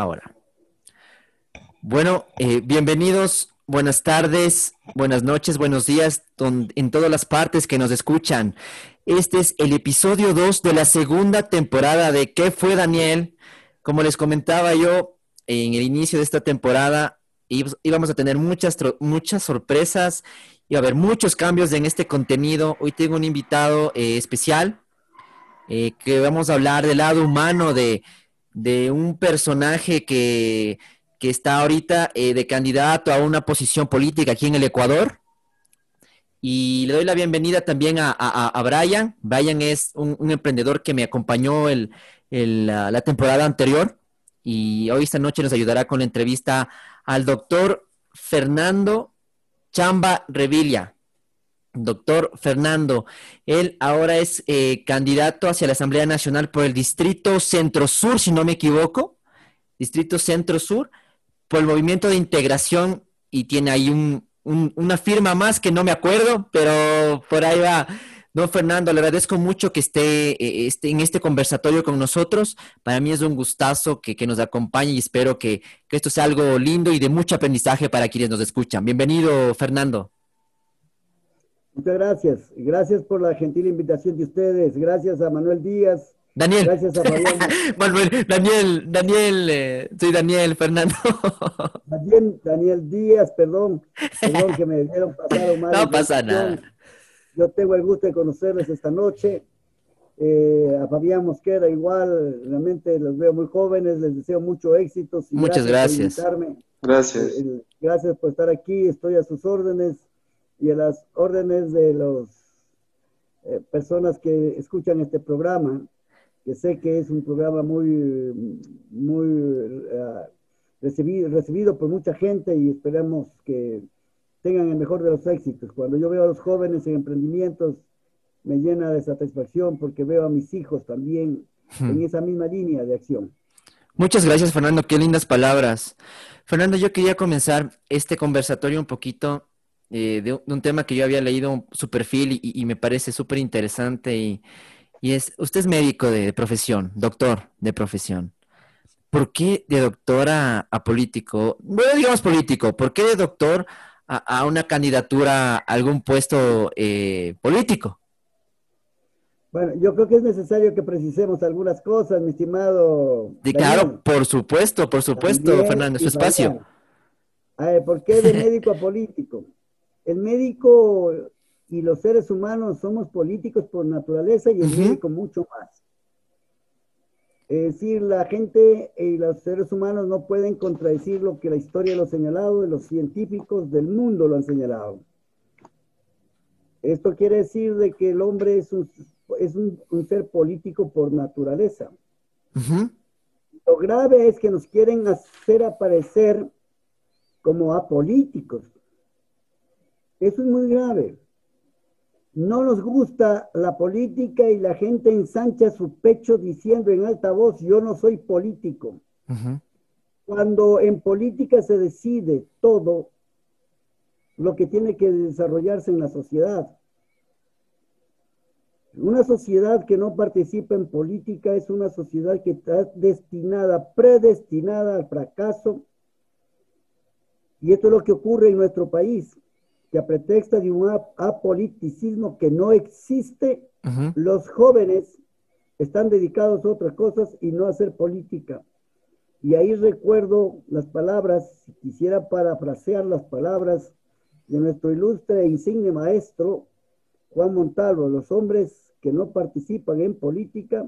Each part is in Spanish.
Ahora. Bueno, eh, bienvenidos, buenas tardes, buenas noches, buenos días en todas las partes que nos escuchan. Este es el episodio 2 de la segunda temporada de ¿Qué fue Daniel? Como les comentaba yo en el inicio de esta temporada, íbamos a tener muchas, muchas sorpresas, iba a haber muchos cambios en este contenido. Hoy tengo un invitado eh, especial eh, que vamos a hablar del lado humano de de un personaje que, está ahorita eh, de candidato a una posición política aquí en el Ecuador. Y le doy la bienvenida también a, a, Brian. Brian es un, emprendedor que me acompañó el, la, temporada anterior y hoy esta noche nos ayudará con la entrevista al doctor Fernando Chamba Revilla. Doctor Fernando, él ahora es eh, candidato hacia la Asamblea Nacional por el Distrito Centro Sur, si no me equivoco, Distrito Centro Sur, por el Movimiento de Integración y tiene ahí un, una firma más que no me acuerdo, pero por ahí va. Don Fernando, le agradezco mucho que esté, eh, esté, en este conversatorio con nosotros. Para mí es un gustazo que, nos acompañe y espero que, que esto sea algo lindo y de mucho aprendizaje para quienes nos escuchan. Bienvenido, Fernando. Muchas gracias. Gracias por la gentil invitación de ustedes. Gracias a Manuel Díaz. Daniel. Gracias a Fabián. Manuel, Daniel, Daniel, eh, soy Daniel, Fernando. Daniel, Daniel Díaz, perdón. Perdón que me dieron pasar mal. No pasa nada. Yo tengo el gusto de conocerles esta noche. Eh, a Fabián Mosquera igual, realmente los veo muy jóvenes, les deseo mucho éxito. Muchas gracias. Gracias. Eh, gracias por estar aquí, estoy a sus órdenes y a las órdenes de las eh, personas que escuchan este programa, que sé que es un programa muy, muy uh, recibido, recibido por mucha gente y esperamos que tengan el mejor de los éxitos. Cuando yo veo a los jóvenes en emprendimientos, me llena de satisfacción porque veo a mis hijos también en hmm. esa misma línea de acción. Muchas gracias, Fernando. Qué lindas palabras. Fernando, yo quería comenzar este conversatorio un poquito eh, de, un tema que yo había leído su perfil y, me parece súper interesante y, es, usted es médico de, profesión, doctor de profesión. ¿Por qué de doctor a, político? Bueno, digamos político, ¿por qué de doctor a, una candidatura a algún puesto eh, político? Bueno, yo creo que es necesario que precisemos algunas cosas, mi estimado. claro, por supuesto, por supuesto, Fernando, su espacio. ¿Por qué de médico a político? El médico y los seres humanos somos políticos por naturaleza y el médico mucho más. Es decir, la gente y los seres humanos no pueden contradecir lo que la historia lo ha señalado, de los científicos del mundo lo han señalado. Esto quiere decir de que el hombre es un, es un, ser político por naturaleza. Lo grave es que nos quieren hacer aparecer como apolíticos. Eso es muy grave. No nos gusta la política y la gente ensancha su pecho diciendo en alta voz, yo no soy político. Cuando en política se decide todo lo que tiene que desarrollarse en la sociedad. Una sociedad que no participa en política es una sociedad que está destinada, predestinada al fracaso. Y esto es lo que ocurre en nuestro país que a pretexto de un apoliticismo que no existe, los jóvenes están dedicados a otras cosas y no a hacer política. Y ahí recuerdo las palabras, quisiera parafrasear las palabras de nuestro ilustre e insigne maestro Juan Montalvo, los hombres que no participan en política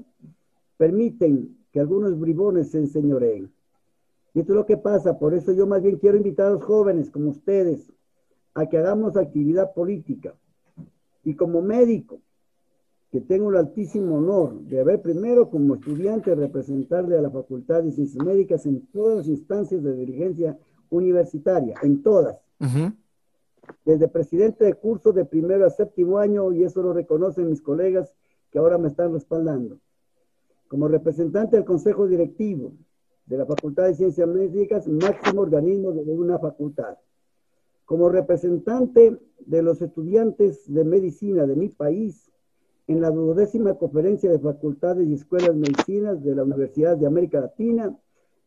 permiten que algunos bribones se enseñoreen. Y esto es lo que pasa, por eso yo más bien quiero invitar a los jóvenes como ustedes, a que hagamos actividad política. Y como médico, que tengo el altísimo honor de haber primero como estudiante representarle a la Facultad de Ciencias Médicas en todas las instancias de dirigencia universitaria, en todas. Desde presidente de curso de primero a séptimo año, y eso lo reconocen mis colegas que ahora me están respaldando. Como representante del Consejo Directivo de la Facultad de Ciencias Médicas, máximo organismo de una facultad. Como representante de los estudiantes de medicina de mi país, en la duodécima conferencia de facultades y escuelas de medicina de la Universidad de América Latina,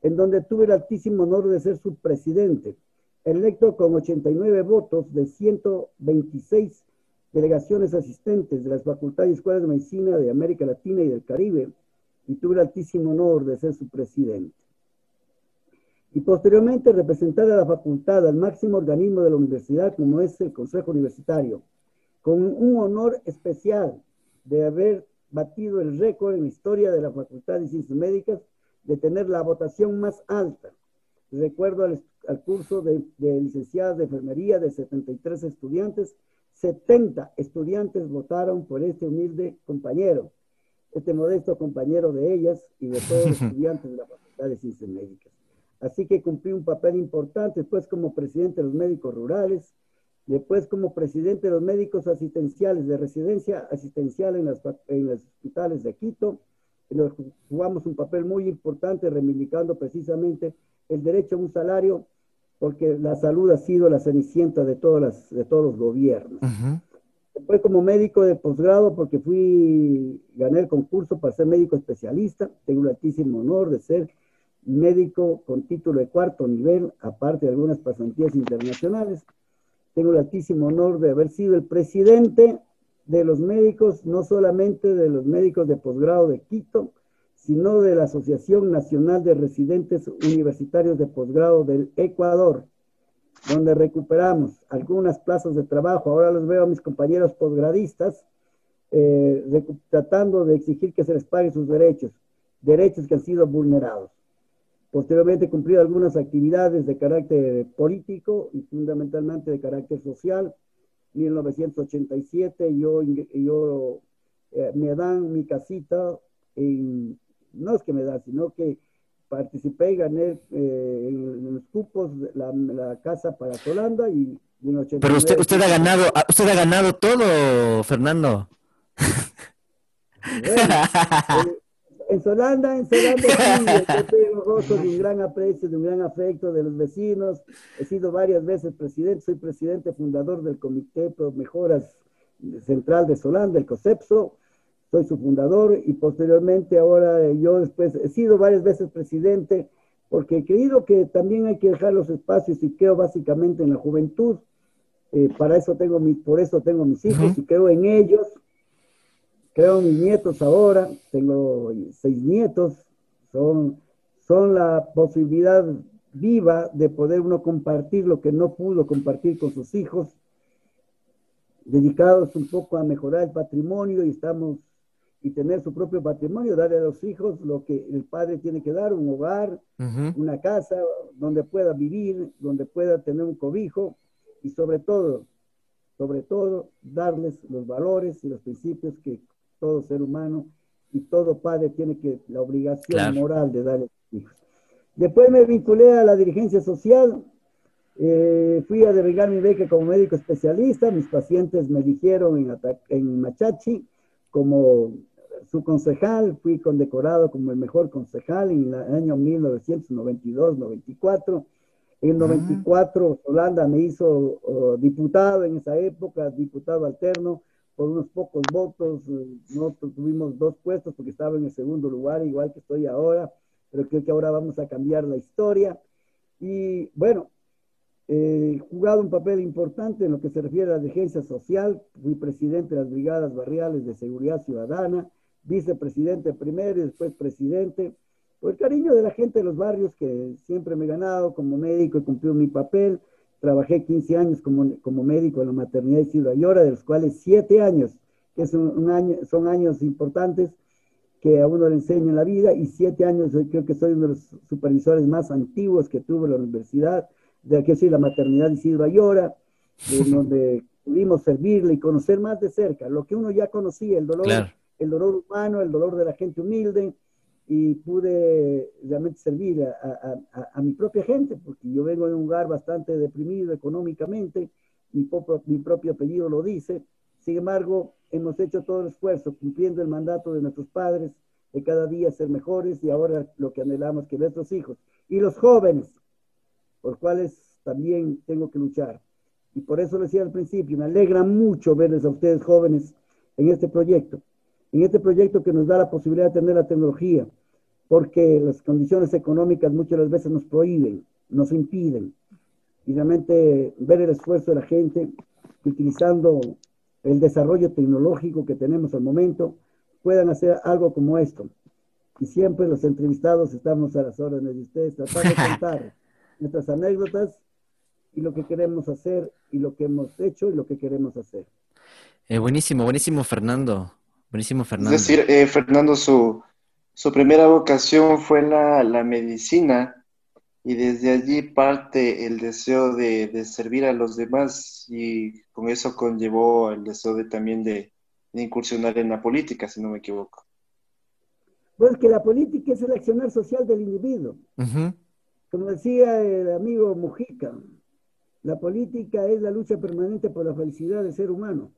en donde tuve el altísimo honor de ser su presidente, electo con 89 votos de 126 delegaciones asistentes de las facultades y escuelas de medicina de América Latina y del Caribe, y tuve el altísimo honor de ser su presidente. Y posteriormente representar a la facultad, al máximo organismo de la universidad, como es el Consejo Universitario, con un honor especial de haber batido el récord en la historia de la Facultad de Ciencias Médicas de tener la votación más alta. Recuerdo al, curso de, de licenciadas de enfermería de 73 estudiantes, 70 estudiantes votaron por este humilde compañero, este modesto compañero de ellas y de todos los estudiantes de la Facultad de Ciencias Médicas. Así que cumplí un papel importante después como presidente de los médicos rurales, después como presidente de los médicos asistenciales de residencia asistencial en, las, en los hospitales de Quito, nos jugamos un papel muy importante reivindicando precisamente el derecho a un salario, porque la salud ha sido la cenicienta de, todas las, de todos los gobiernos. Después como médico de posgrado, porque fui, gané el concurso para ser médico especialista, tengo el altísimo honor de ser médico con título de cuarto nivel, aparte de algunas pasantías internacionales. Tengo el altísimo honor de haber sido el presidente de los médicos, no solamente de los médicos de posgrado de Quito, sino de la Asociación Nacional de Residentes Universitarios de Posgrado del Ecuador, donde recuperamos algunas plazas de trabajo. Ahora los veo a mis compañeros posgradistas eh, tratando de exigir que se les pague sus derechos, derechos que han sido vulnerados. Posteriormente he cumplido algunas actividades de carácter político y fundamentalmente de carácter social. En 1987 yo, yo eh, me dan mi casita, en, no es que me dan, sino que participé y gané eh, en, los cupos la, la casa para Holanda y en Pero usted, usted ha ganado, usted ha ganado todo, Fernando. Eh, en Solanda, en Solanda, sí, rostros de un gran aprecio, de un gran afecto de los vecinos. He sido varias veces presidente, soy presidente fundador del Comité Pro Mejoras Central de Solanda, el COSEPSO. Soy su fundador y posteriormente ahora yo después he sido varias veces presidente porque he creído que también hay que dejar los espacios y creo básicamente en la juventud. Eh, para eso tengo mi, por eso tengo mis hijos y creo en ellos creo mis nietos ahora, tengo seis nietos, son, son la posibilidad viva de poder uno compartir lo que no pudo compartir con sus hijos, dedicados un poco a mejorar el patrimonio y estamos y tener su propio patrimonio, darle a los hijos lo que el padre tiene que dar, un hogar, una casa donde pueda vivir, donde pueda tener un cobijo y sobre todo, sobre todo, darles los valores y los principios que todo ser humano y todo padre tiene que la obligación moral de darle a sus hijos. Después me vinculé a la dirigencia social, eh, fui a derogar mi beca como médico especialista, mis pacientes me dijeron en, en Machachi como su concejal, fui condecorado como el mejor concejal en el año 1992-94. En 94 Holanda me hizo oh, diputado en esa época, diputado alterno, por unos pocos votos, eh, nosotros tuvimos dos puestos porque estaba en el segundo lugar, igual que estoy ahora, pero creo que ahora vamos a cambiar la historia. Y bueno, he jugado un papel importante en lo que se refiere a la dirigencia social, fui presidente de las brigadas barriales de seguridad ciudadana, vicepresidente primero y después presidente, por el cariño de la gente de los barrios que siempre me he ganado como médico y cumplido mi papel, Trabajé 15 años como, como médico en la maternidad de Silva Ayora, de los cuales 7 años, que es un, año, son años importantes que a uno le enseña en la vida, y 7 años creo que soy uno de los supervisores más antiguos que tuvo la universidad, de aquí soy la maternidad de Silva Ayora, de donde pudimos servirle y conocer más de cerca lo que uno ya conocía, el dolor, el dolor humano, el dolor de la gente humilde, y pude realmente servir a, a, mi propia gente, porque yo vengo de un lugar bastante deprimido económicamente, mi, mi propio apellido lo dice, sin embargo, hemos hecho todo el esfuerzo cumpliendo el mandato de nuestros padres de cada día ser mejores y ahora lo que anhelamos que nuestros hijos y los jóvenes, por cuales también tengo que luchar. Y por eso decía al principio, me alegra mucho verles a ustedes jóvenes en este proyecto en este proyecto que nos da la posibilidad de tener la tecnología, porque las condiciones económicas muchas veces nos prohíben, nos impiden. Y realmente ver el esfuerzo de la gente utilizando el desarrollo tecnológico que tenemos al momento, puedan hacer algo como esto. Y siempre los entrevistados estamos a las órdenes de ustedes, tratando de contar nuestras anécdotas y lo que queremos hacer y lo que hemos hecho y lo que queremos hacer. Eh, buenísimo, buenísimo, Fernando. Buenísimo, Fernando. Es decir, eh, Fernando, su, su primera vocación fue la, la, medicina y desde allí parte el deseo de, de, servir a los demás y con eso conllevó el deseo de, también de, de incursionar en la política, si no me equivoco. Pues que la política es el accionar social del individuo. Como decía el amigo Mujica, la política es la lucha permanente por la felicidad del ser humano.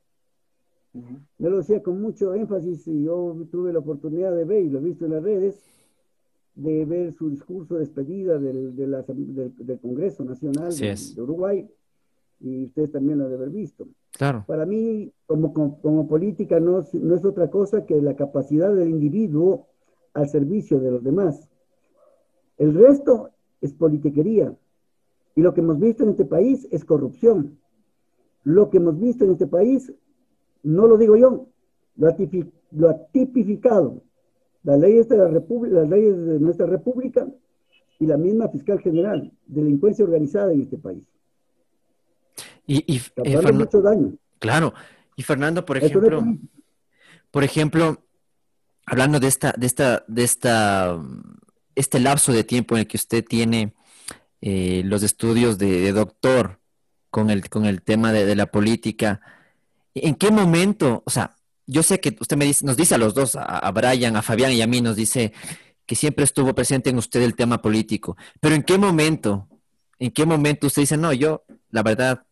Yo lo decía con mucho énfasis y yo tuve la oportunidad de ver, y lo he visto en las redes, de ver su discurso de despedida del, del, Congreso Nacional de, Uruguay, y ustedes también lo han de haber visto. Claro. Para mí, como, como, política, no, no es otra cosa que la capacidad del individuo al servicio de los demás. El resto es politiquería. Y lo que hemos visto en este país es corrupción. Lo que hemos visto en este país no lo digo yo, lo ha, tipificado las leyes de la República, las leyes de nuestra República y la misma fiscal general, delincuencia organizada en este país. Y, y eh, mucho daño. Claro. Y Fernando, por ejemplo, por ejemplo, hablando de esta, de esta, de esta, este lapso de tiempo en el que usted tiene eh, los estudios de, doctor con el, con el tema de la política, ¿En qué momento? O sea, yo sé que usted me dice, nos dice a los dos, a, Brian, a Fabián y a mí, nos dice que siempre estuvo presente en usted el tema político, pero ¿en qué momento? ¿En qué momento usted dice, no, yo, la verdad,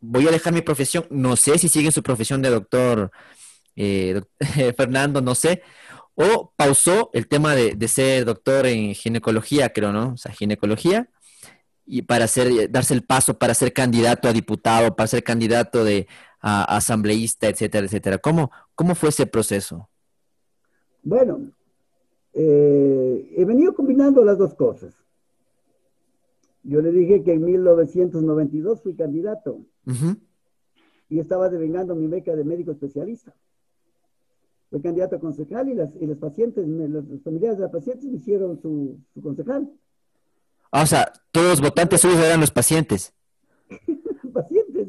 voy a dejar mi profesión, no sé si sigue su profesión de doctor eh, Fernando, no sé, o pausó el tema de, de, ser doctor en ginecología, creo, ¿no? O sea, ginecología, y para hacer, darse el paso para ser candidato a diputado, para ser candidato de asambleísta, etcétera, etcétera. ¿Cómo, cómo fue ese proceso? Bueno, eh, he venido combinando las dos cosas. Yo le dije que en 1992 fui candidato y estaba devengando mi beca de médico especialista. Fui candidato a concejal y, las, y los pacientes, los familiares de los pacientes me hicieron su, concejal. Ah, o sea, todos los votantes suyos eran los pacientes. pacientes,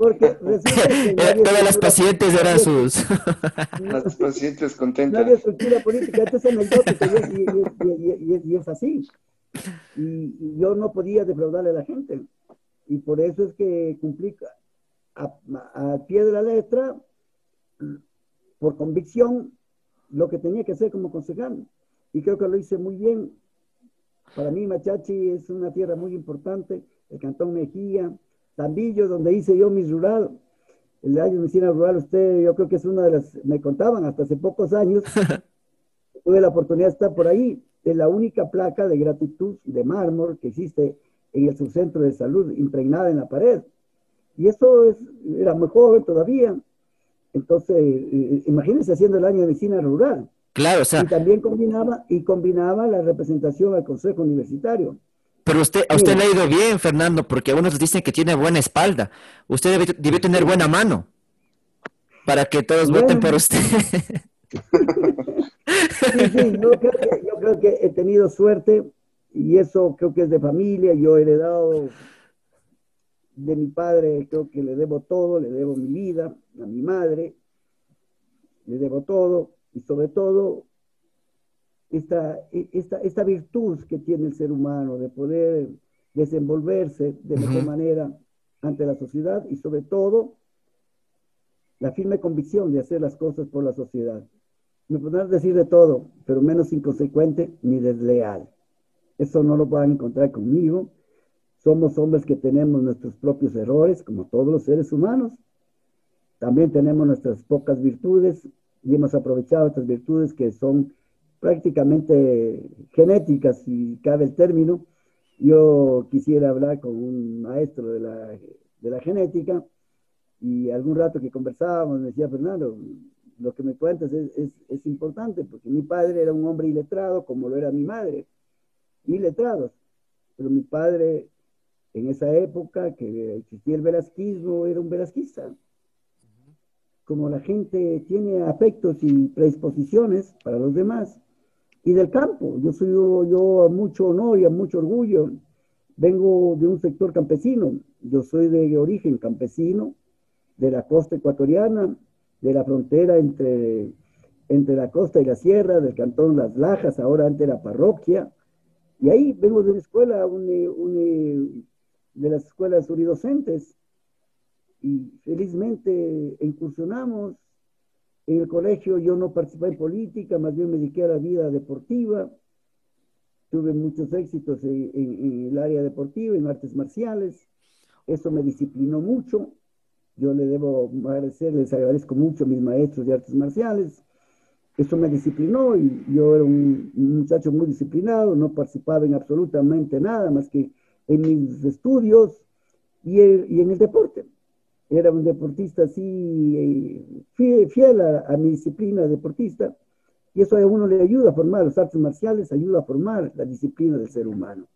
porque Todas las pacientes eran sus. las pacientes contentas. Nadie estructura política, esto es anecdótico y, es así. Y, yo no podía defraudarle a la gente. Y por eso es que cumplí a, pie de la letra, por convicción, lo que tenía que hacer como concejal. Y creo que lo hice muy bien. Para mí, Machachi es una tierra muy importante, el Cantón Mejía, Tambillo, donde hice yo mi rural, el año de medicina rural, usted, yo creo que es una de las, me contaban hasta hace pocos años, tuve la oportunidad de estar por ahí, de la única placa de gratitud de mármol que existe en el subcentro de salud, impregnada en la pared. Y eso es, era muy joven todavía. Entonces, eh, imagínense haciendo el año de medicina rural. Claro, o sea. Y también combinaba, y combinaba la representación al consejo universitario. Pero usted, a usted le ha ido bien, Fernando, porque algunos dicen que tiene buena espalda. Usted debe, tener buena mano para que todos voten por usted. Sí, sí, yo creo, que, he tenido suerte y eso creo que es de familia. Yo he heredado de mi padre, creo que le debo todo, le debo mi vida, a mi madre, le debo todo y sobre todo esta, esta, esta virtud que tiene el ser humano de poder desenvolverse de mejor manera ante la sociedad y sobre todo la firme convicción de hacer las cosas por la sociedad. Me podrán decir de todo, pero menos inconsecuente ni desleal. Eso no lo pueden encontrar conmigo. Somos hombres que tenemos nuestros propios errores, como todos los seres humanos. También tenemos nuestras pocas virtudes y hemos aprovechado estas virtudes que son prácticamente genéticas, si cabe el término. Yo quisiera hablar con un maestro de la, de la genética y algún rato que conversábamos me decía, Fernando, lo que me cuentas es, importante, porque mi padre era un hombre iletrado, como lo era mi madre, iletrados. Pero mi padre, en esa época que existía el velasquismo, era un velasquista. Como la gente tiene afectos y predisposiciones para los demás, y del campo. Yo soy yo, a mucho honor y a mucho orgullo. Vengo de un sector campesino. Yo soy de origen campesino, de la costa ecuatoriana, de la frontera entre, entre la costa y la sierra, del cantón Las Lajas, ahora ante la parroquia. Y ahí vengo de una escuela, de las escuelas uridocentes, y felizmente incursionamos. En el colegio yo no participé en política, más bien me dediqué a la vida deportiva. Tuve muchos éxitos en, en el área deportiva, en artes marciales. Eso me disciplinó mucho yo le debo agradecer, les agradezco mucho a mis maestros de artes marciales. Eso me disciplinó y yo era un, muchacho muy disciplinado, no participaba en absolutamente nada más que en mis estudios y, en el deporte. Era un deportista así, eh, fiel, a, mi disciplina deportista, y eso a uno le ayuda a formar, las artes marciales ayuda a formar la disciplina del ser humano.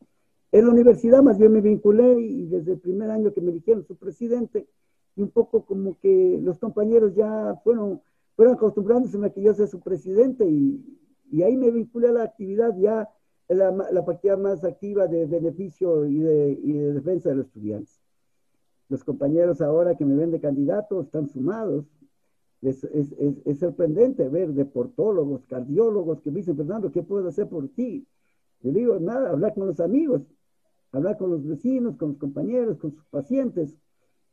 En la universidad más bien me vinculé y desde el primer año que me eligieron su presidente, y un poco como que los compañeros ya fueron, fueron acostumbrándose a que yo sea su presidente y, y ahí me vinculé a la actividad ya, la, la actividad más activa de beneficio y de, y de defensa de los estudiantes. Los compañeros ahora que me ven de candidato están sumados. Es, es, es, sorprendente ver deportólogos, cardiólogos que me dicen, Fernando, ¿qué puedo hacer por ti? Le digo, nada, hablar con los amigos, hablar con los vecinos, con los compañeros, con sus pacientes,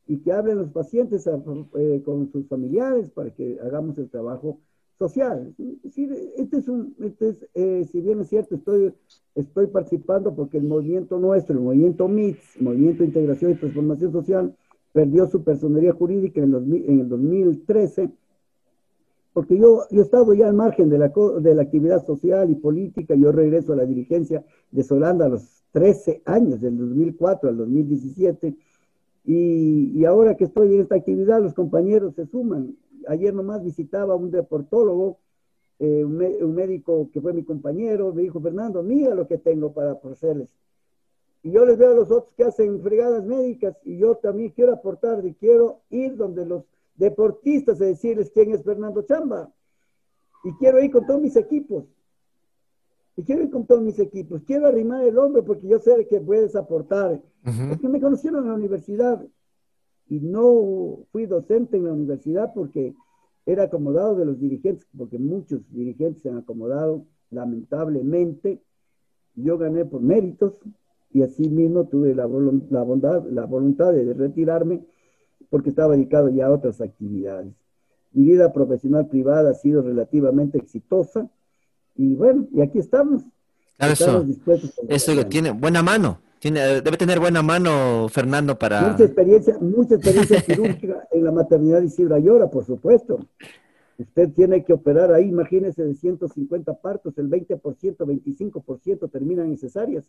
y que hablen los pacientes eh, con sus familiares para que hagamos el trabajo social. este es un, este es, eh, si bien es cierto, estoy, estoy participando porque el movimiento nuestro, el movimiento MITS, Movimiento de Integración y Transformación Social, perdió su personería jurídica en, el 2013, porque yo, yo he estado ya al margen de la, de la actividad social y política, yo regreso a la dirigencia de Solanda a los 13 años, del 2004 al 2017, y, ahora que estoy en esta actividad, los compañeros se suman. Ayer nomás visitaba un deportólogo, eh, un, médico que fue mi compañero, me dijo, Fernando, mira lo que tengo para ofrecerles. Y yo les veo a los otros que hacen fregadas médicas y yo también quiero aportar y quiero ir donde los deportistas a decirles quién es Fernando Chamba. Y quiero ir con todos mis equipos. Y quiero ir con todos mis equipos. Quiero arrimar el hombro porque yo sé que puedes aportar es que me conocieron en la universidad y no fui docente en la universidad porque era acomodado de los dirigentes, porque muchos dirigentes se han acomodado, lamentablemente. Yo gané por méritos y así mismo tuve la, la, bondad, la voluntad de retirarme porque estaba dedicado ya a otras actividades. Mi vida profesional privada ha sido relativamente exitosa y bueno, y aquí estamos. Claro, eso, eso lo tiene buena mano debe tener buena mano Fernando para... Mucha experiencia, mucha experiencia quirúrgica en la maternidad de Isidro Ayora, por supuesto. Usted tiene que operar ahí, imagínese, de 150 partos, el 20%, 25% terminan en cesáreas.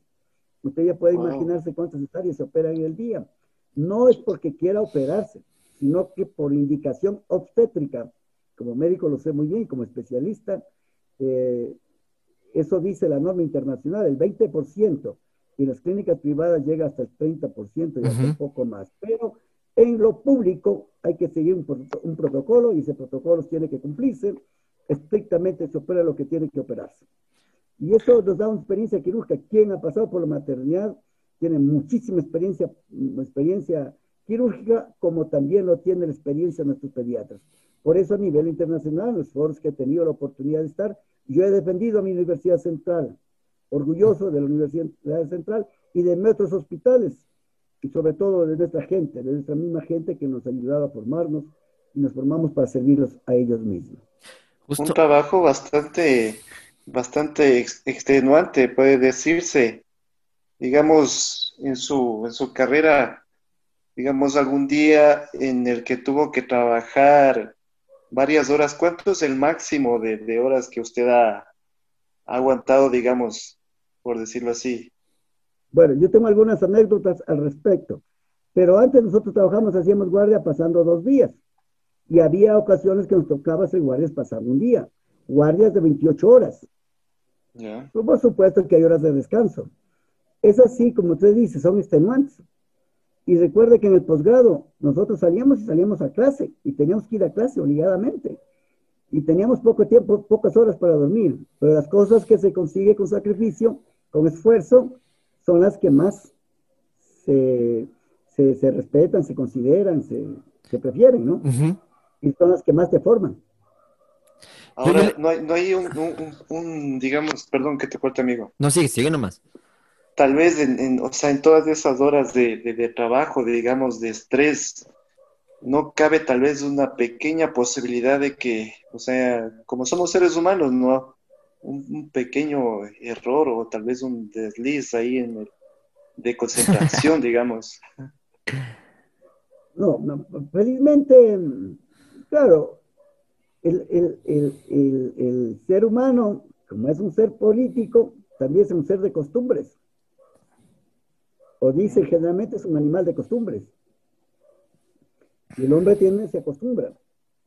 Usted ya puede imaginarse cuántas cesáreas se operan en el día. No es porque quiera operarse, sino que por indicación obstétrica, como médico lo sé muy bien, como especialista, eh, eso dice la norma internacional, el 20% y las clínicas privadas llega hasta el 30% y hasta un poco más. Pero en lo público hay que seguir un, protocolo y ese protocolo tiene que cumplirse. Estrictamente se opera lo que tiene que operarse. Y eso nos da una experiencia quirúrgica. Quien ha pasado por la maternidad tiene muchísima experiencia, experiencia quirúrgica, como también lo tiene la experiencia nuestros pediatras. Por eso a nivel internacional, los foros que he tenido la oportunidad de estar, yo he defendido a mi Universidad Central, orgulloso de la Universidad Central y de nuestros hospitales, y sobre todo de nuestra gente, de nuestra misma gente que nos ha ayudado a formarnos y nos formamos para servirlos a ellos mismos. Un trabajo bastante, bastante extenuante, puede decirse. Digamos, en su, en su carrera, digamos, algún día en el que tuvo que trabajar varias horas, ¿cuánto es el máximo de, de horas que usted ha aguantado, digamos, por decirlo así. Bueno, yo tengo algunas anécdotas al respecto, pero antes nosotros trabajamos, hacíamos guardia pasando dos días. Y había ocasiones que nos tocaba hacer guardias pasando un día, guardias de 28 horas. Por supuesto que hay horas de descanso. Es así, como usted dice, son extenuantes. Y recuerde que en el posgrado nosotros salíamos y salíamos a clase y teníamos que ir a clase obligadamente. Y teníamos poco tiempo, pocas horas para dormir. Pero las cosas que se consigue con sacrificio, con esfuerzo, son las que más se, respetan, se consideran, se, prefieren, ¿no? Y son las que más te forman. Ahora, no hay, no hay un, digamos, perdón que te corte, amigo. No, sigue, sigue nomás tal vez en, o sea, en todas esas horas de, trabajo, digamos, de estrés, no cabe tal vez una pequeña posibilidad de que, o sea, como somos seres humanos, ¿no? Un, pequeño error o tal vez un desliz ahí en el, de concentración, digamos. No, no, felizmente, claro, el, el ser humano, como es un ser político, también es un ser de costumbres o dice generalmente es un animal de costumbres. Y el hombre tiene, se acostumbra.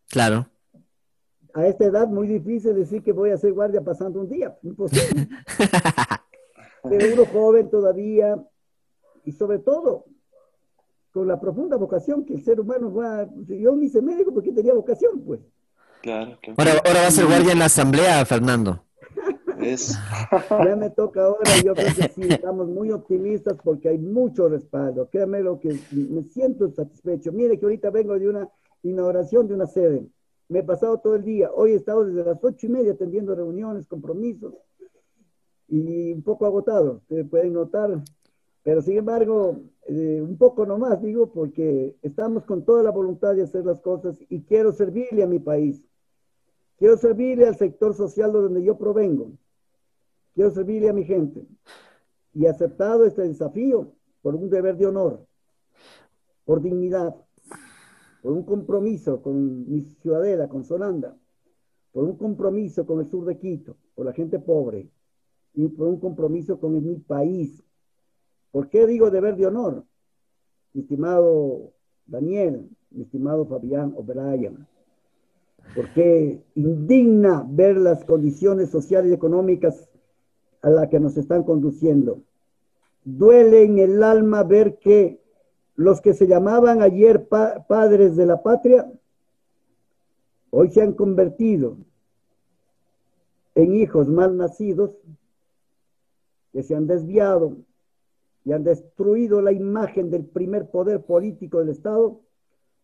Claro. A esta edad muy difícil decir que voy a ser guardia pasando un día, imposible. Pero uno joven todavía, y sobre todo con la profunda vocación que el ser humano va, yo ni hice médico porque tenía vocación, pues. Claro, claro. Ahora, ahora va a ser guardia en la asamblea, Fernando. Ya me toca ahora, yo creo que sí, estamos muy optimistas porque hay mucho respaldo. Créame lo que me siento satisfecho. Mire que ahorita vengo de una inauguración de una sede. Me he pasado todo el día. Hoy he estado desde las ocho y media atendiendo reuniones, compromisos y un poco agotado, ustedes pueden notar. Pero sin embargo, eh, un poco nomás digo, porque estamos con toda la voluntad de hacer las cosas y quiero servirle a mi país. Quiero servirle al sector social de donde yo provengo. Quiero servirle a mi gente. Y aceptado este desafío por un deber de honor, por dignidad, por un compromiso con mi ciudadela, con Solanda, por un compromiso con el sur de Quito, por la gente pobre, y por un compromiso con mi país. ¿Por qué digo deber de honor? Estimado Daniel, estimado Fabián O'Brien, porque indigna ver las condiciones sociales y económicas a la que nos están conduciendo. Duele en el alma ver que los que se llamaban ayer padres de la patria, hoy se han convertido en hijos mal nacidos, que se han desviado y han destruido la imagen del primer poder político del Estado,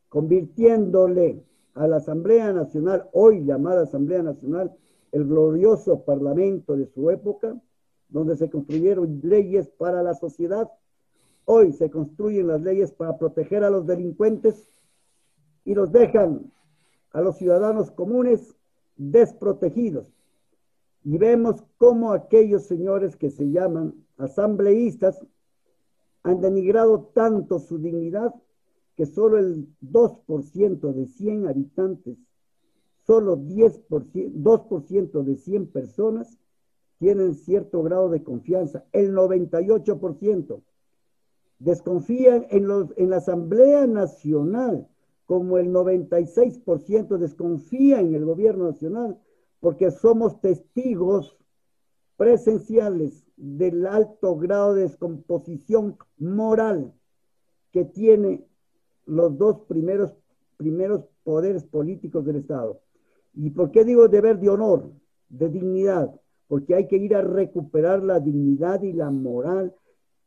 convirtiéndole a la Asamblea Nacional, hoy llamada Asamblea Nacional, el glorioso parlamento de su época, donde se construyeron leyes para la sociedad, hoy se construyen las leyes para proteger a los delincuentes y los dejan a los ciudadanos comunes desprotegidos. Y vemos cómo aquellos señores que se llaman asambleístas han denigrado tanto su dignidad que solo el 2% de 100 habitantes, solo 10%, 2% de 100 personas tienen cierto grado de confianza. El 98% desconfían en, los, en la Asamblea Nacional, como el 96% desconfía en el gobierno nacional, porque somos testigos presenciales del alto grado de descomposición moral que tiene los dos primeros, primeros poderes políticos del Estado. ¿Y por qué digo deber de honor, de dignidad? porque hay que ir a recuperar la dignidad y la moral,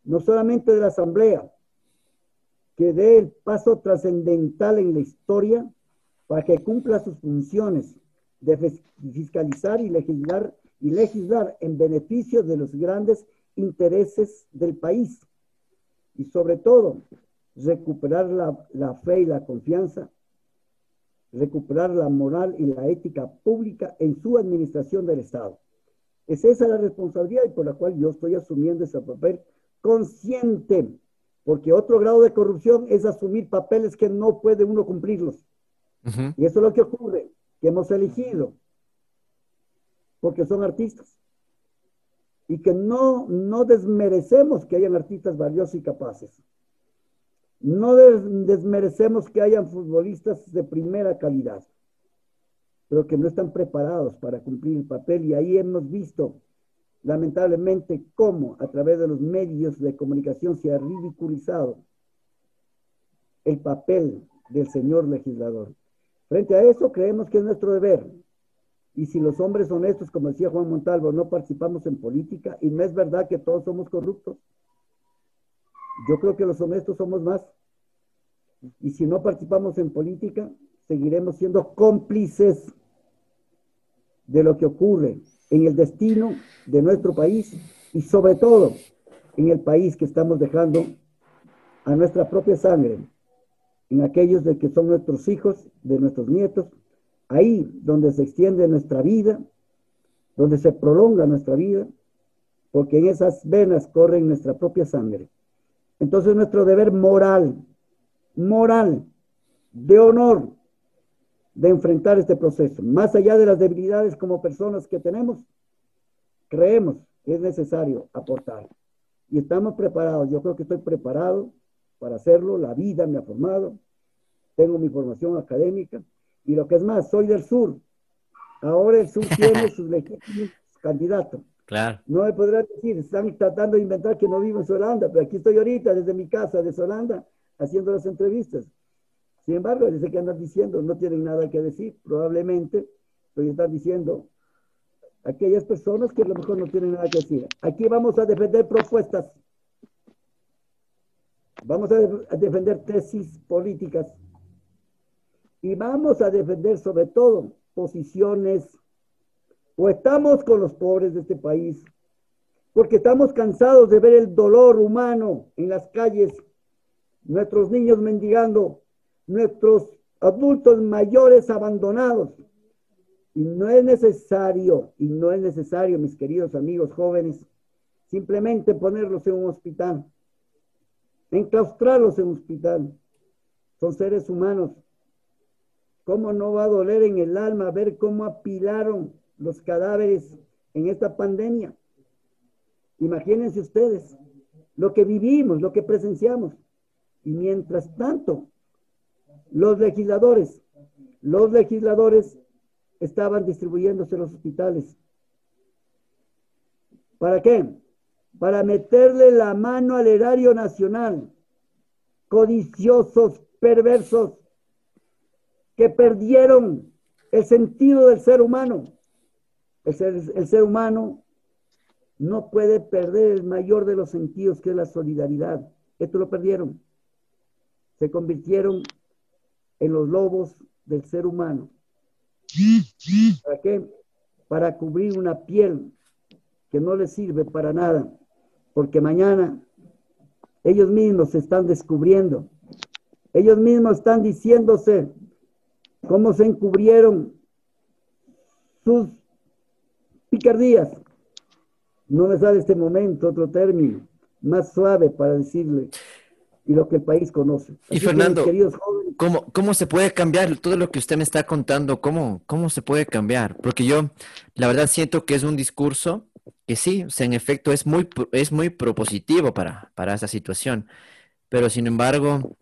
no solamente de la Asamblea, que dé el paso trascendental en la historia para que cumpla sus funciones de fiscalizar y legislar y legislar en beneficio de los grandes intereses del país y sobre todo recuperar la, la fe y la confianza, recuperar la moral y la ética pública en su administración del Estado. Es esa la responsabilidad y por la cual yo estoy asumiendo ese papel consciente, porque otro grado de corrupción es asumir papeles que no puede uno cumplirlos. Y eso es lo que ocurre, que hemos elegido, porque son artistas. Y que no, no desmerecemos que hayan artistas valiosos y capaces. No desmerecemos que hayan futbolistas de primera calidad, pero que no están preparados para cumplir el papel y ahí hemos visto lamentablemente cómo a través de los medios de comunicación se ha ridiculizado el papel del señor legislador. Frente a eso creemos que es nuestro deber. Y si los hombres honestos, como decía Juan Montalvo, no participamos en política, y no es verdad que todos somos corruptos, yo creo que los honestos somos más. Y si no participamos en política, seguiremos siendo cómplices de lo que ocurre en el destino de nuestro país y sobre todo en el país que estamos dejando a nuestra propia sangre, en aquellos de que son nuestros hijos, de nuestros nietos, ahí donde se extiende nuestra vida, donde se prolonga nuestra vida, porque en esas venas corre nuestra propia sangre. Entonces nuestro deber moral, moral, de honor, de enfrentar este proceso. Más allá de las debilidades como personas que tenemos, creemos que es necesario aportar. Y estamos preparados. Yo creo que estoy preparado para hacerlo. La vida me ha formado. Tengo mi formación académica. Y lo que es más, soy del sur. Ahora el sur tiene sus legítimos candidatos. Claro. No me podrán decir, están tratando de inventar que no vivo en Solanda, pero aquí estoy ahorita desde mi casa de Solanda haciendo las entrevistas. Sin embargo, dice que andan diciendo, no tienen nada que decir, probablemente, pero están diciendo aquellas personas que a lo mejor no tienen nada que decir. Aquí vamos a defender propuestas, vamos a, a defender tesis políticas y vamos a defender sobre todo posiciones o estamos con los pobres de este país, porque estamos cansados de ver el dolor humano en las calles, nuestros niños mendigando, nuestros adultos mayores abandonados. Y no es necesario, y no es necesario, mis queridos amigos jóvenes, simplemente ponerlos en un hospital, enclaustrarlos en un hospital. Son seres humanos. ¿Cómo no va a doler en el alma ver cómo apilaron los cadáveres en esta pandemia. Imagínense ustedes lo que vivimos, lo que presenciamos. Y mientras tanto, los legisladores, los legisladores estaban distribuyéndose los hospitales. ¿Para qué? Para meterle la mano al erario nacional. Codiciosos, perversos, que perdieron el sentido del ser humano. El ser, humano no puede perder el mayor de los sentidos, que es la solidaridad. Esto lo perdieron. Se convirtieron en los lobos del ser humano. ¿Para qué? Para cubrir una piel que no les sirve para nada, porque mañana ellos mismos se están descubriendo, ellos mismos están diciéndose cómo se encubrieron sus picardías. No me sale este momento otro término más suave para decirle y lo que el país conoce. y Fernando, ¿cómo, ¿cómo se puede cambiar todo lo que usted me está contando? ¿Cómo, ¿Cómo se puede cambiar? Porque yo, la verdad, siento que es un discurso que sí, en efecto, es muy, es muy propositivo para, para esa situación. Pero, sin embargo,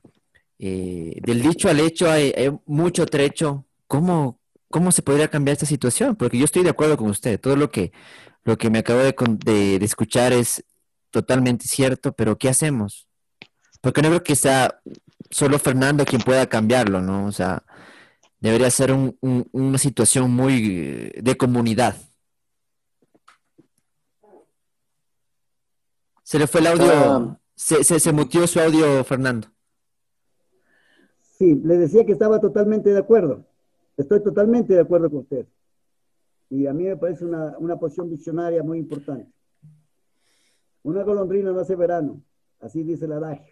eh, del dicho al hecho hay, mucho trecho. ¿Cómo, ¿cómo se podría cambiar esta situación? Porque yo estoy de acuerdo con usted, todo lo que, lo que me acabo de, de, escuchar es totalmente cierto, pero ¿qué hacemos? Porque no creo que sea solo Fernando quien pueda cambiarlo, ¿no? O sea, debería ser un, una situación muy de comunidad. Se le fue el audio, ah. se, se, se mutió su audio, Fernando. Sí, le decía que estaba totalmente de acuerdo. Estoy totalmente de acuerdo con usted. Y a mí me parece una, una posición visionaria muy importante. Una golondrina no hace verano, así dice el adagio.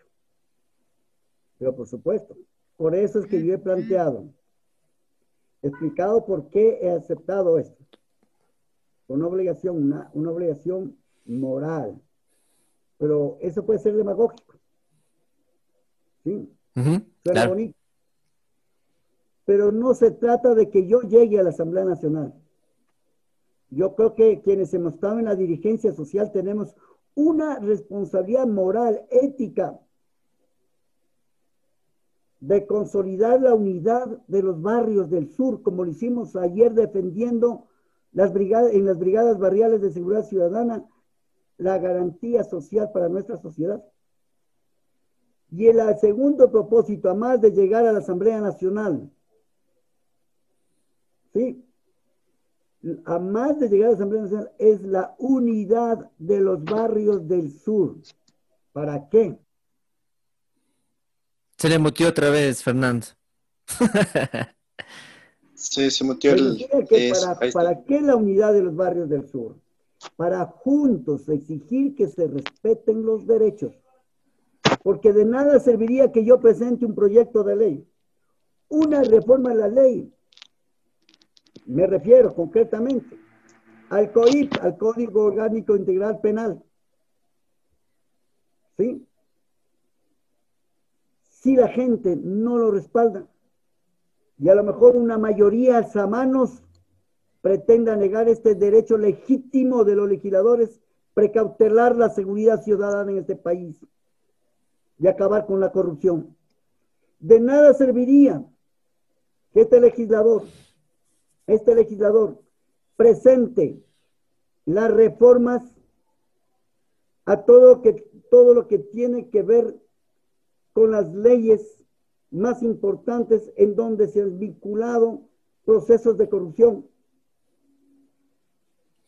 Pero por supuesto, por eso es que yo he planteado, explicado por qué he aceptado esto. Una obligación, una, una obligación moral. Pero eso puede ser demagógico. Sí. Suena bonito pero no se trata de que yo llegue a la Asamblea Nacional. Yo creo que quienes hemos estado en la dirigencia social tenemos una responsabilidad moral, ética, de consolidar la unidad de los barrios del sur, como lo hicimos ayer defendiendo las brigadas, en las brigadas barriales de seguridad ciudadana, la garantía social para nuestra sociedad. Y el segundo propósito, a más de llegar a la Asamblea Nacional, ¿sí? A más de llegar a la Asamblea Nacional, es la unidad de los barrios del sur. ¿Para qué? Se le mutió otra vez, Fernando. sí, se mutió el... para, ¿Para qué la unidad de los barrios del sur? Para juntos exigir que se respeten los derechos porque de nada serviría que yo presente un proyecto de ley. Una reforma de la ley, me refiero concretamente al COIP, al Código Orgánico Integral Penal. ¿Sí? Si la gente no lo respalda, y a lo mejor una mayoría alzamanos pretenda negar este derecho legítimo de los legisladores, precautelar la seguridad ciudadana en este país de acabar con la corrupción. De nada serviría que este legislador, este legislador presente las reformas a todo, que, todo lo que tiene que ver con las leyes más importantes en donde se han vinculado procesos de corrupción,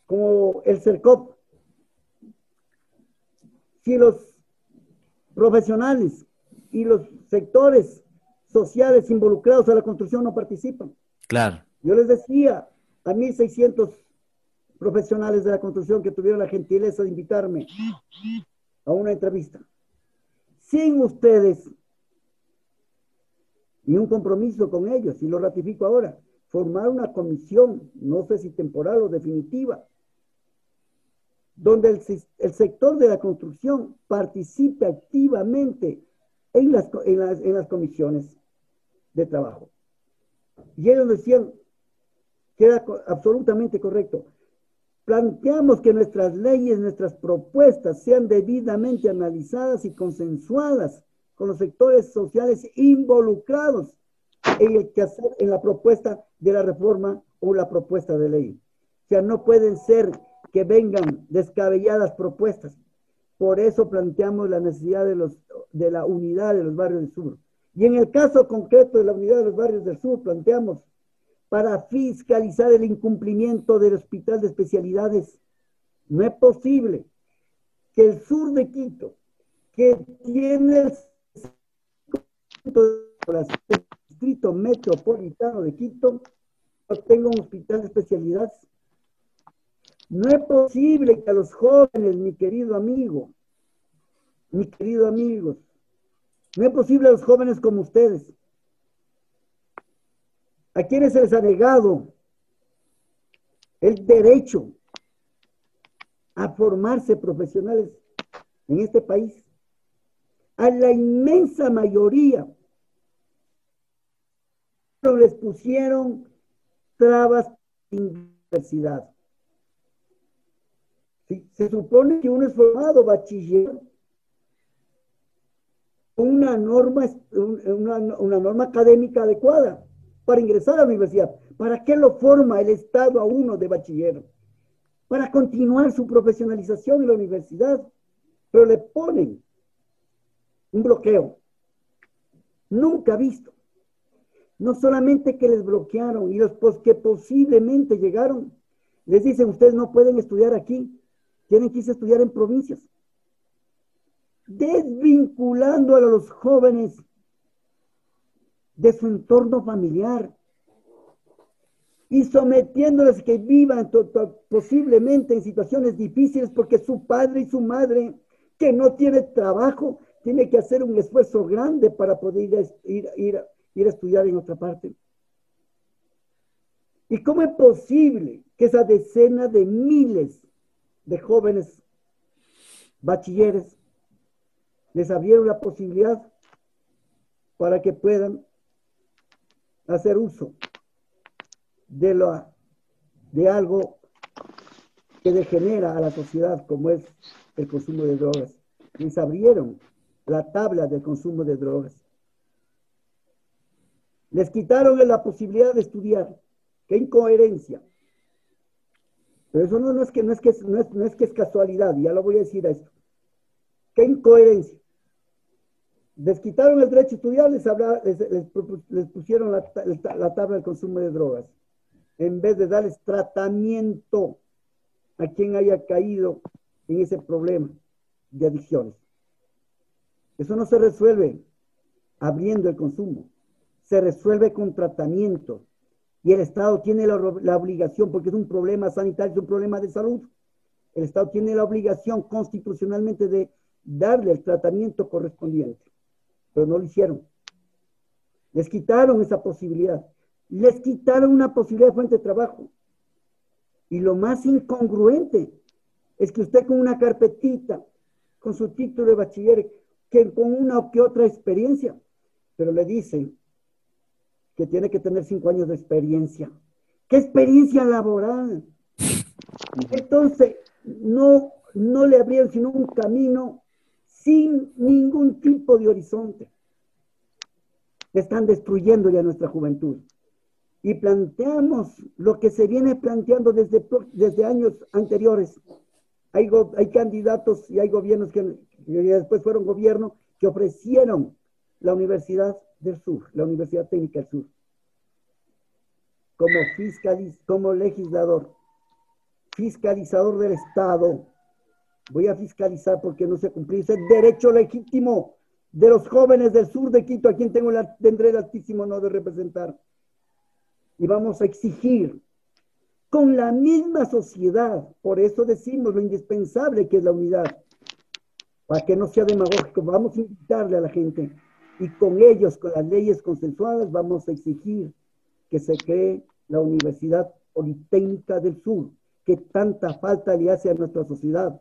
como el CERCOP. Si los profesionales y los sectores sociales involucrados a la construcción no participan. Claro. Yo les decía a 1.600 profesionales de la construcción que tuvieron la gentileza de invitarme a una entrevista. Sin ustedes y un compromiso con ellos, y lo ratifico ahora, formar una comisión, no sé si temporal o definitiva, donde el, sector de la construcción participe activamente en las, en las, comisiones de trabajo. Y ellos decían que era absolutamente correcto. Planteamos que nuestras leyes, nuestras propuestas sean debidamente analizadas y consensuadas con los sectores sociales involucrados en el quehacer, en la propuesta de la reforma o la propuesta de ley. O sea, no pueden ser que vengan descabelladas propuestas. Por eso planteamos la necesidad de, de la unidad de los barrios del sur. Y en el caso concreto de la unidad de los barrios del sur, planteamos para fiscalizar el incumplimiento del hospital de especialidades. No es posible que el sur de Quito, que tiene el distrito metropolitano de Quito, no tenga un hospital de especialidades. No es posible que a los jóvenes, mi querido amigo, mi querido amigos, no es posible a los jóvenes como ustedes, a quienes se les ha negado el derecho a formarse profesionales en este país, a la inmensa mayoría les pusieron trabas en universidad. Se supone que uno es formado bachiller una norma, una norma académica adecuada para ingresar a la universidad. ¿Para qué lo forma el Estado a uno de bachiller? Para continuar su profesionalización en la universidad. Pero le ponen un bloqueo. Nunca visto. No solamente que les bloquearon y los que posiblemente llegaron, les dicen, ustedes no pueden estudiar aquí, tienen que irse a estudiar en provincias, desvinculando a los jóvenes de su entorno familiar y sometiéndoles que vivan posiblemente en situaciones difíciles porque su padre y su madre que no tiene trabajo tiene que hacer un esfuerzo grande para poder ir, ir a estudiar en otra parte. ¿Y cómo es posible que esa decena de miles de jóvenes bachilleres, les abrieron la posibilidad para que puedan hacer uso de, lo, de algo que degenera a la sociedad, como es el consumo de drogas. Les abrieron la tabla del consumo de drogas. Les quitaron la posibilidad de estudiar. Qué incoherencia. Pero eso no, es, que, no, es, que, no, es, no es que es casualidad, ya lo voy a decir a esto. Qué incoherencia. Les quitaron el derecho a estudiar, les, les, pusieron la, la, tabla del consumo de drogas, en vez de darles tratamiento a quien haya caído en ese problema de adicciones. Eso no se resuelve abriendo el consumo, se resuelve con tratamiento. Y el Estado tiene la, obligación, porque es un problema sanitario, es un problema de salud, el Estado tiene la obligación constitucionalmente de darle el tratamiento correspondiente pero no lo hicieron. Les quitaron esa posibilidad. Les quitaron una posibilidad de fuente de trabajo. Y lo más incongruente es que usted con una carpetita, con su título de bachiller, que con una o que otra experiencia, pero le dicen que tiene que tener cinco años de experiencia. ¿Qué experiencia laboral? Entonces, no, no le abrieron sino un camino sin ningún tipo de horizonte. Están destruyendo ya nuestra juventud. Y planteamos lo que se viene planteando desde, desde años anteriores. Hay, hay candidatos y hay gobiernos que, después fueron gobierno que ofrecieron la Universidad del Sur, la Universidad Técnica del Sur, como fiscaliz, como legislador, fiscalizador del Estado, voy a fiscalizar porque no se cumplió ese derecho legítimo de los jóvenes del sur de Quito, a quien tengo la, tendré el altísimo honor de representar. Y vamos a exigir con la misma sociedad, por eso decimos lo indispensable que es la unidad, para que no sea demagógico, vamos a invitarle a la gente y con ellos, con las leyes consensuadas, vamos a exigir que se cree la Universidad Politécnica del Sur, que tanta falta le hace a nuestra sociedad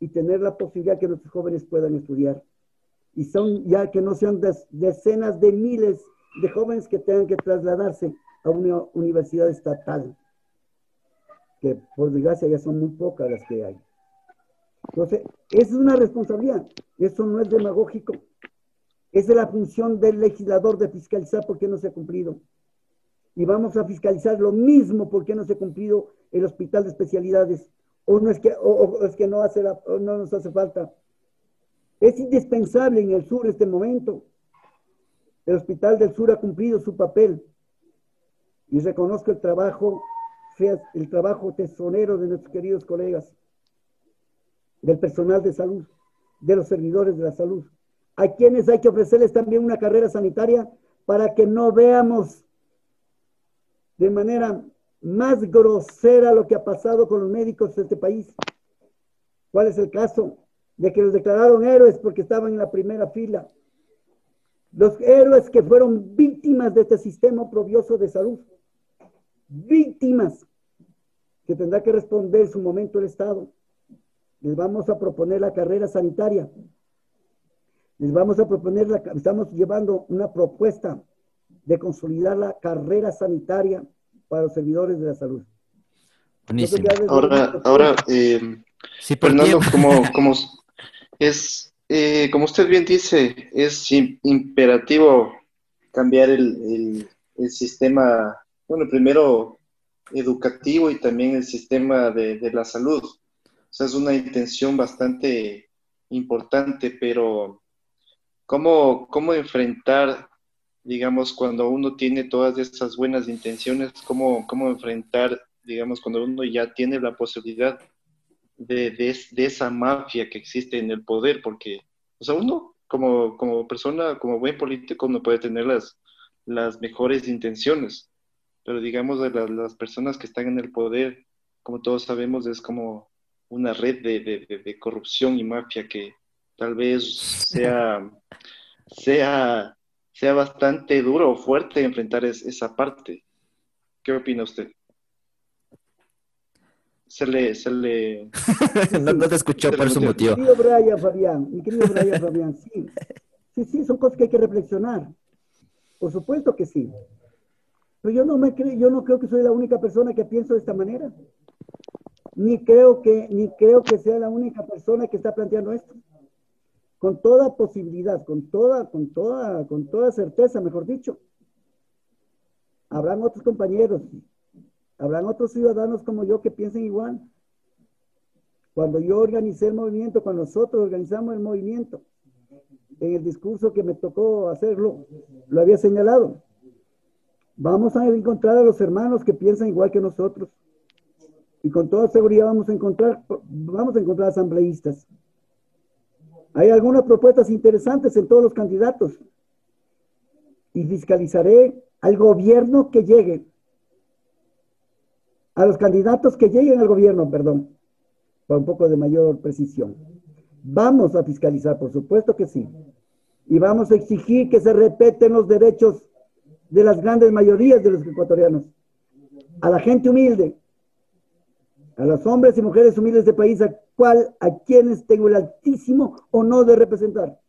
y tener la posibilidad que nuestros jóvenes puedan estudiar. Y son ya que no sean decenas de miles de jóvenes que tengan que trasladarse a una universidad estatal, que por desgracia ya son muy pocas las que hay. Entonces, esa es una responsabilidad, eso no es demagógico, esa es la función del legislador de fiscalizar por qué no se ha cumplido. Y vamos a fiscalizar lo mismo por qué no se ha cumplido el hospital de especialidades no es que, o, es que no, hace no nos hace falta. Es indispensable en el sur este momento. El Hospital del Sur ha cumplido su papel y reconozco el trabajo, el trabajo tesonero de nuestros queridos colegas, del personal de salud, de los servidores de la salud, a quienes hay que ofrecerles también una carrera sanitaria para que no veamos de manera más grosera lo que ha pasado con los médicos de este país. ¿Cuál es el caso? De que los declararon héroes porque estaban en la primera fila. Los héroes que fueron víctimas de este sistema oprobioso de salud. Víctimas que tendrá que responder en su momento el Estado. Les vamos a proponer la carrera sanitaria. Les vamos a proponer, la, estamos llevando una propuesta de consolidar la carrera sanitaria para los servidores de la salud. Ahora, ahora eh, Fernando, como, como, es, eh, como usted bien dice, es imperativo cambiar el, el, sistema, bueno, primero educativo y también el sistema de, de, la salud. O sea, es una intención bastante importante, pero ¿cómo, cómo enfrentar digamos, cuando uno tiene todas esas buenas intenciones, cómo, cómo enfrentar, digamos, cuando uno ya tiene la posibilidad de, de, esa mafia que existe en el poder, porque, o sea, uno como, como persona, como buen político, no puede tener las, las mejores intenciones, pero digamos, de las, las personas que están en el poder, como todos sabemos, es como una red de, de, de corrupción y mafia que tal vez sea, sea sea bastante duro o fuerte enfrentar esa parte. ¿Qué opina usted? Se le... Se le... no, te escuchó por su motivo. Mi querido Brian Fabián, mi querido Brian Fabián, sí. Sí, sí, son cosas que hay que reflexionar. Por supuesto que sí. Pero yo no me creo, yo no creo que soy la única persona que pienso de esta manera. Ni creo que, ni creo que sea la única persona que está planteando esto con toda posibilidad, con toda, con toda, con toda certeza, mejor dicho. habrán otros compañeros, habrán otros ciudadanos como yo que piensen igual. Cuando yo organicé el movimiento, cuando nosotros organizamos el movimiento, en el discurso que me tocó hacerlo, lo había señalado. Vamos a encontrar a los hermanos que piensan igual que nosotros. Y con toda seguridad vamos a encontrar, vamos a encontrar asambleístas. Hay algunas propuestas interesantes en todos los candidatos. Y fiscalizaré al gobierno que llegue. A los candidatos que lleguen al gobierno, perdón, para un poco de mayor precisión. Vamos a fiscalizar, por supuesto que sí. Y vamos a exigir que se respeten los derechos de las grandes mayorías de los ecuatorianos. A la gente humilde, a los hombres y mujeres humildes de país, a quienes tengo el altísimo honor de representar.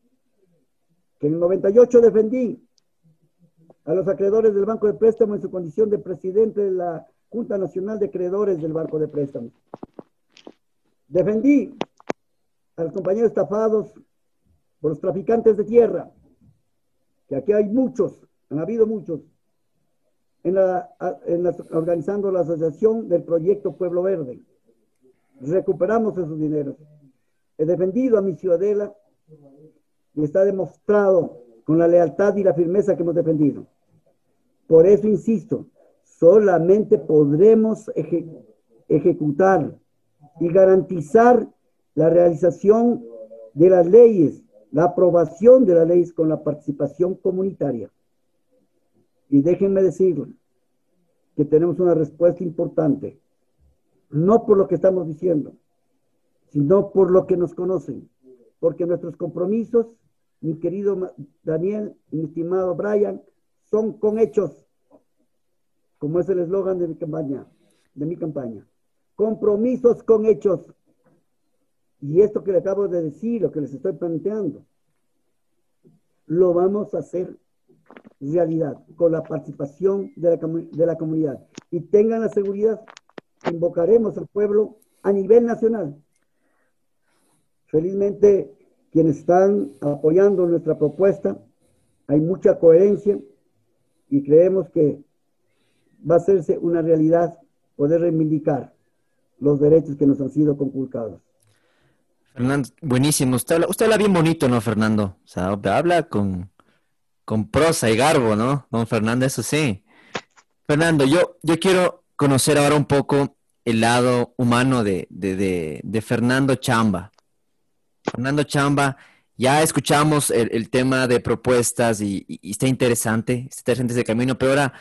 Que en el 98 defendí a los acreedores del Banco de Préstamo en su condición de presidente de la Junta Nacional de Acreedores del Banco de Préstamo. Defendí a los compañeros estafados por los traficantes de tierra, que aquí hay muchos, han habido muchos, en la, organizando la asociación del proyecto Pueblo Verde. Recuperamos esos dineros. He defendido a mi ciudadela y está demostrado con la lealtad y la firmeza que hemos defendido. Por eso insisto, solamente podremos ejecutar y garantizar la realización de las leyes, la aprobación de las leyes con la participación comunitaria. Y déjenme decirles que tenemos una respuesta importante, no por lo que estamos diciendo, sino por lo que nos conocen, porque nuestros compromisos, mi querido Daniel mi estimado Brian, son con hechos, como es el eslogan de mi campaña, de mi campaña. Compromisos con hechos. Y esto que le acabo de decir, lo que les estoy planteando, lo vamos a hacer realidad con la participación de la, de la comunidad. Y tengan la seguridad, invocaremos al pueblo a nivel nacional. Felizmente, quienes están apoyando nuestra propuesta, hay mucha coherencia y creemos que va a hacerse una realidad poder reivindicar los derechos que nos han sido conculcados. Fernando, buenísimo. Usted habla, usted habla bien bonito, ¿no, Fernando? O sea, habla con, con prosa y garbo, ¿no? Don Fernando, eso sí. Fernando, yo, yo quiero conocer ahora un poco el lado humano de, de, Fernando Chamba. Fernando Chamba, ya escuchamos el, tema de propuestas y, y, está interesante, está interesante ese camino, pero ahora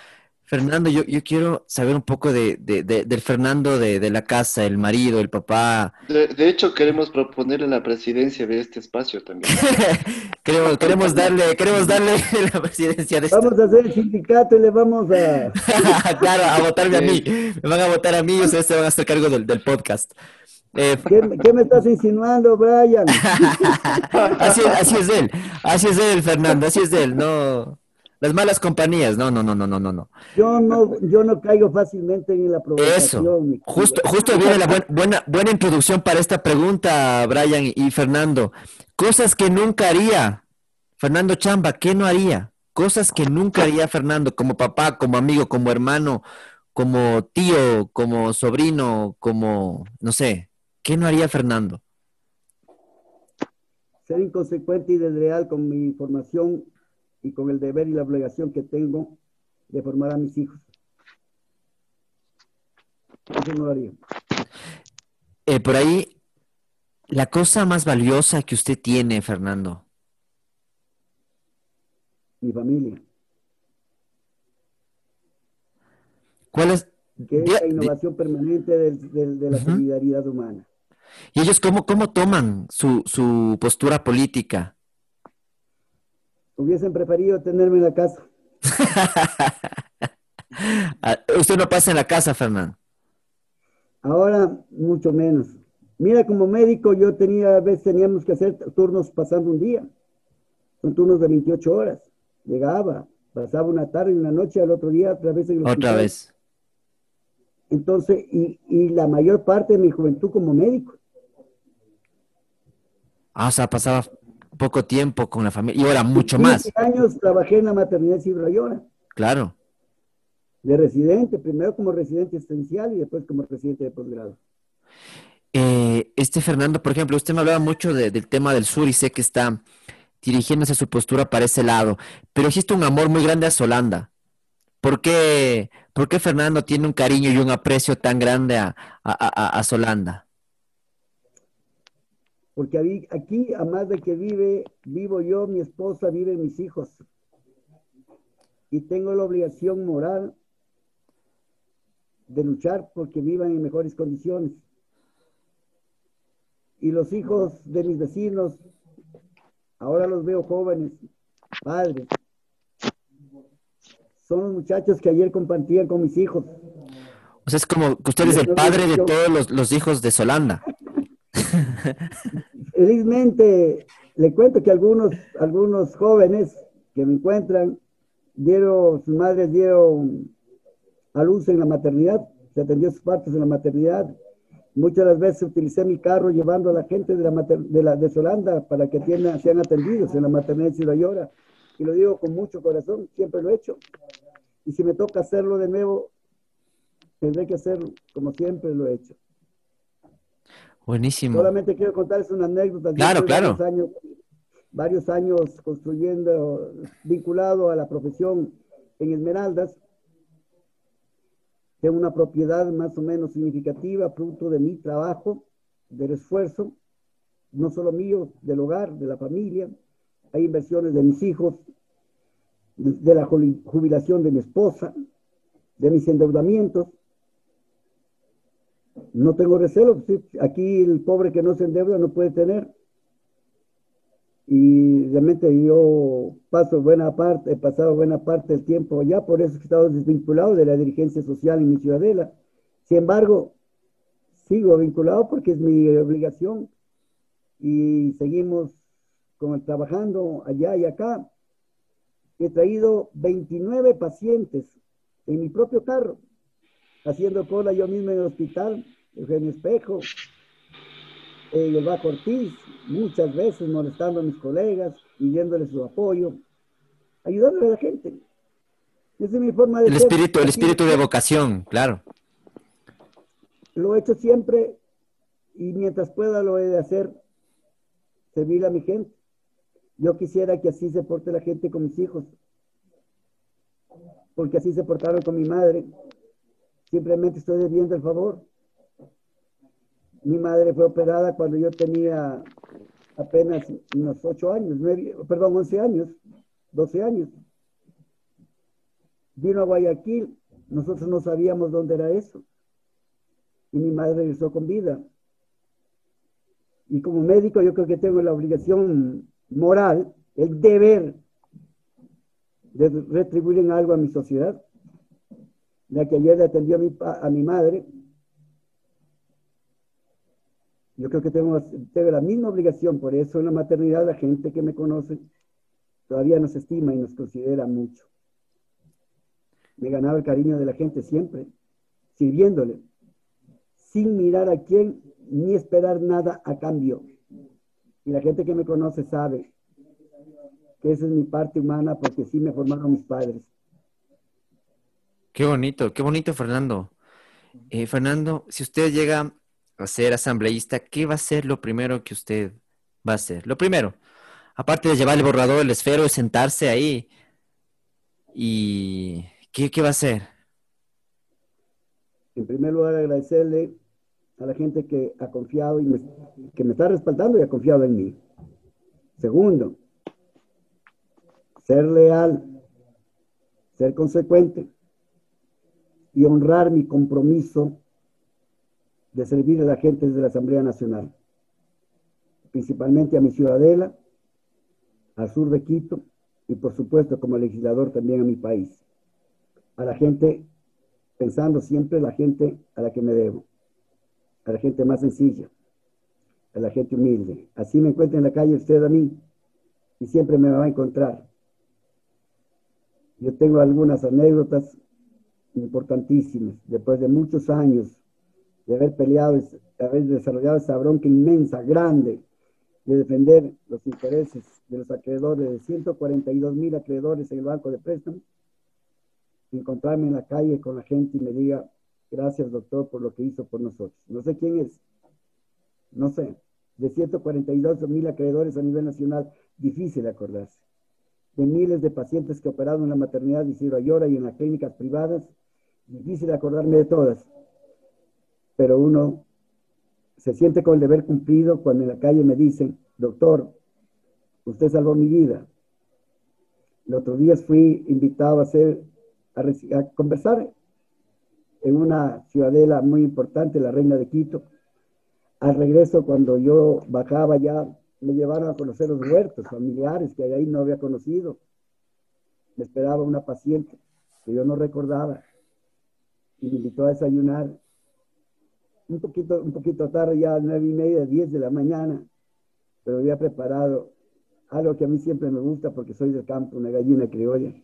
Fernando, yo, yo quiero saber un poco de, del Fernando de, la casa, el marido, el papá. De, hecho, queremos proponerle la presidencia de este espacio también. queremos, queremos, darle, queremos darle la presidencia de este Vamos a hacer el sindicato y le vamos a... claro, a votarme a mí. Me van a votar a mí y ustedes se van a hacer cargo del, del podcast. Eh, ¿Qué, me estás insinuando, Brian? así, así es él, así es él, Fernando, así es él, no... Las malas compañías, no, no, no, no, no, no. Yo no, yo no caigo fácilmente en la provocación. Eso, justo, justo viene la buena, buena introducción para esta pregunta, Brian y Fernando. Cosas que nunca haría. Fernando Chamba, ¿qué no haría? Cosas que nunca haría Fernando, como papá, como amigo, como hermano, como tío, como sobrino, como, no sé, ¿qué no haría Fernando? Ser inconsecuente y desleal con mi información y con el deber y la obligación que tengo de formar a mis hijos. Eso no lo haría. Eh, por ahí, la cosa más valiosa que usted tiene, Fernando. Mi familia. ¿Cuál es? Que es la innovación permanente de, la solidaridad humana. ¿Y ellos cómo, cómo toman su, su postura política? Hubiesen preferido tenerme en la casa. Ah, usted no pasa en la casa, Fernando. Ahora mucho menos. Mira, como médico yo tenía, a veces teníamos que hacer turnos pasando un día. Son turnos de 28 horas. Llegaba, pasaba una tarde y una noche, al otro día otra vez en Otra vez. Entonces, y, y, la mayor parte de mi juventud como médico. Ah, o sea, pasaba poco tiempo con la familia y ahora mucho más. años trabajé en la maternidad Cibrayona. Claro. De residente, primero como residente esencial y después como residente de posgrado. Eh, este Fernando, por ejemplo, usted me hablaba mucho del tema del sur y sé que está dirigiéndose su postura para ese lado, pero existe un amor muy grande a Solanda. ¿Por qué, por qué Fernando tiene un cariño y un aprecio tan grande a, a Solanda? Porque aquí, a más de que vive, vivo yo, mi esposa, viven mis hijos. Y tengo la obligación moral de luchar porque vivan en mejores condiciones. Y los hijos de mis vecinos, ahora los veo jóvenes, padres. Son los muchachos que ayer compartían con mis hijos. O sea, es como que usted es el padre de todos los, los hijos de Solanda. Felizmente, le cuento que algunos, algunos jóvenes que me encuentran, dieron, sus madres dieron a luz en la maternidad, se atendió sus partos en la maternidad. Muchas las veces utilicé mi carro llevando a la gente de, la, de, la, para que sean atendidos en la maternidad de Llora. Y lo digo con mucho corazón, siempre lo he hecho. Y si me toca hacerlo de nuevo, tendré que hacerlo como siempre lo he hecho. Buenísimo. Solamente quiero contarles una anécdota. Claro, claro. Varios años, varios años construyendo, vinculado a la profesión en Esmeraldas. Tengo una propiedad más o menos significativa, fruto de mi trabajo, del esfuerzo, no solo mío, del hogar, de la familia. Hay inversiones de mis hijos, de la jubilación de mi esposa, de mis endeudamientos. No tengo recelo. Aquí el pobre que no se endeuda no puede tener. Y realmente yo paso buena parte, he pasado buena parte del tiempo allá, por eso he estado desvinculado de la dirigencia social en mi ciudadela. Sin embargo, sigo vinculado porque es mi obligación y seguimos trabajando allá y acá. He traído 29 pacientes en mi propio carro haciendo cola yo mismo en el hospital, Eugenio Espejo, eh, el Ortiz, muchas veces molestando a mis colegas, pidiéndoles su apoyo, ayudándole a la gente. Esa es mi forma de el Espíritu, el espíritu de vocación, claro. Lo he hecho siempre y mientras pueda lo he de hacer, servir a mi gente. Yo quisiera que así se porte la gente con mis hijos, porque así se portaron con mi madre, Simplemente estoy debiendo el favor. Mi madre fue operada cuando yo tenía apenas unos ocho años, perdón, once años, doce años. Vino a Guayaquil, nosotros no sabíamos dónde era eso. Y mi madre regresó con vida. Y como médico yo creo que tengo la obligación moral, el deber de retribuir en algo a mi sociedad la que ayer le atendió a mi madre, yo creo que tengo, la misma obligación, por eso en la maternidad la gente que me conoce todavía nos estima y nos considera mucho. Me ganaba el cariño de la gente siempre, sirviéndole, sin mirar a quién ni esperar nada a cambio. Y la gente que me conoce sabe que esa es mi parte humana porque sí me formaron mis padres. Qué bonito, qué bonito, Fernando. Eh, Fernando, si usted llega a ser asambleísta, ¿qué va a ser lo primero que usted va a hacer? Lo primero, aparte de llevar el borrador, el esfero, es sentarse ahí. ¿Y qué, qué va a hacer? En primer lugar, agradecerle a la gente que ha confiado y que me está respaldando y ha confiado en mí. Segundo, ser leal, ser consecuente y honrar mi compromiso de servir a la gente de la Asamblea Nacional, principalmente a mi ciudadela, al sur de Quito y por supuesto como legislador también a mi país, a la gente, pensando siempre la gente a la que me debo, a la gente más sencilla, a la gente humilde. Así me encuentra en la calle usted a mí y siempre me va a encontrar. Yo tengo algunas anécdotas importantísimas, después de muchos años de haber peleado, de haber desarrollado esa bronca inmensa, grande, de defender los intereses de los acreedores, de 142 mil acreedores en el Banco de Préstamos, encontrarme en la calle con la gente y me diga, gracias doctor por lo que hizo por nosotros. No sé quién es, no sé, de 142 mil acreedores a nivel nacional, difícil acordarse. De miles de pacientes que operaron en la maternidad de Isidro Ayora y en las clínicas privadas, difícil acordarme de todas. Pero uno se siente con el deber cumplido cuando en la calle me dicen, doctor, usted salvó mi vida. El otro día fui invitado a hacer, a, conversar en una ciudadela muy importante, la Reina de Quito. Al regreso, cuando yo bajaba ya, me llevaron a conocer los huertos familiares que ahí no había conocido. Me esperaba una paciente que yo no recordaba y me invitó a desayunar un poquito, un poquito tarde, ya nueve y media, diez de la mañana, pero había preparado algo que a mí siempre me gusta porque soy del campo, una gallina criolla.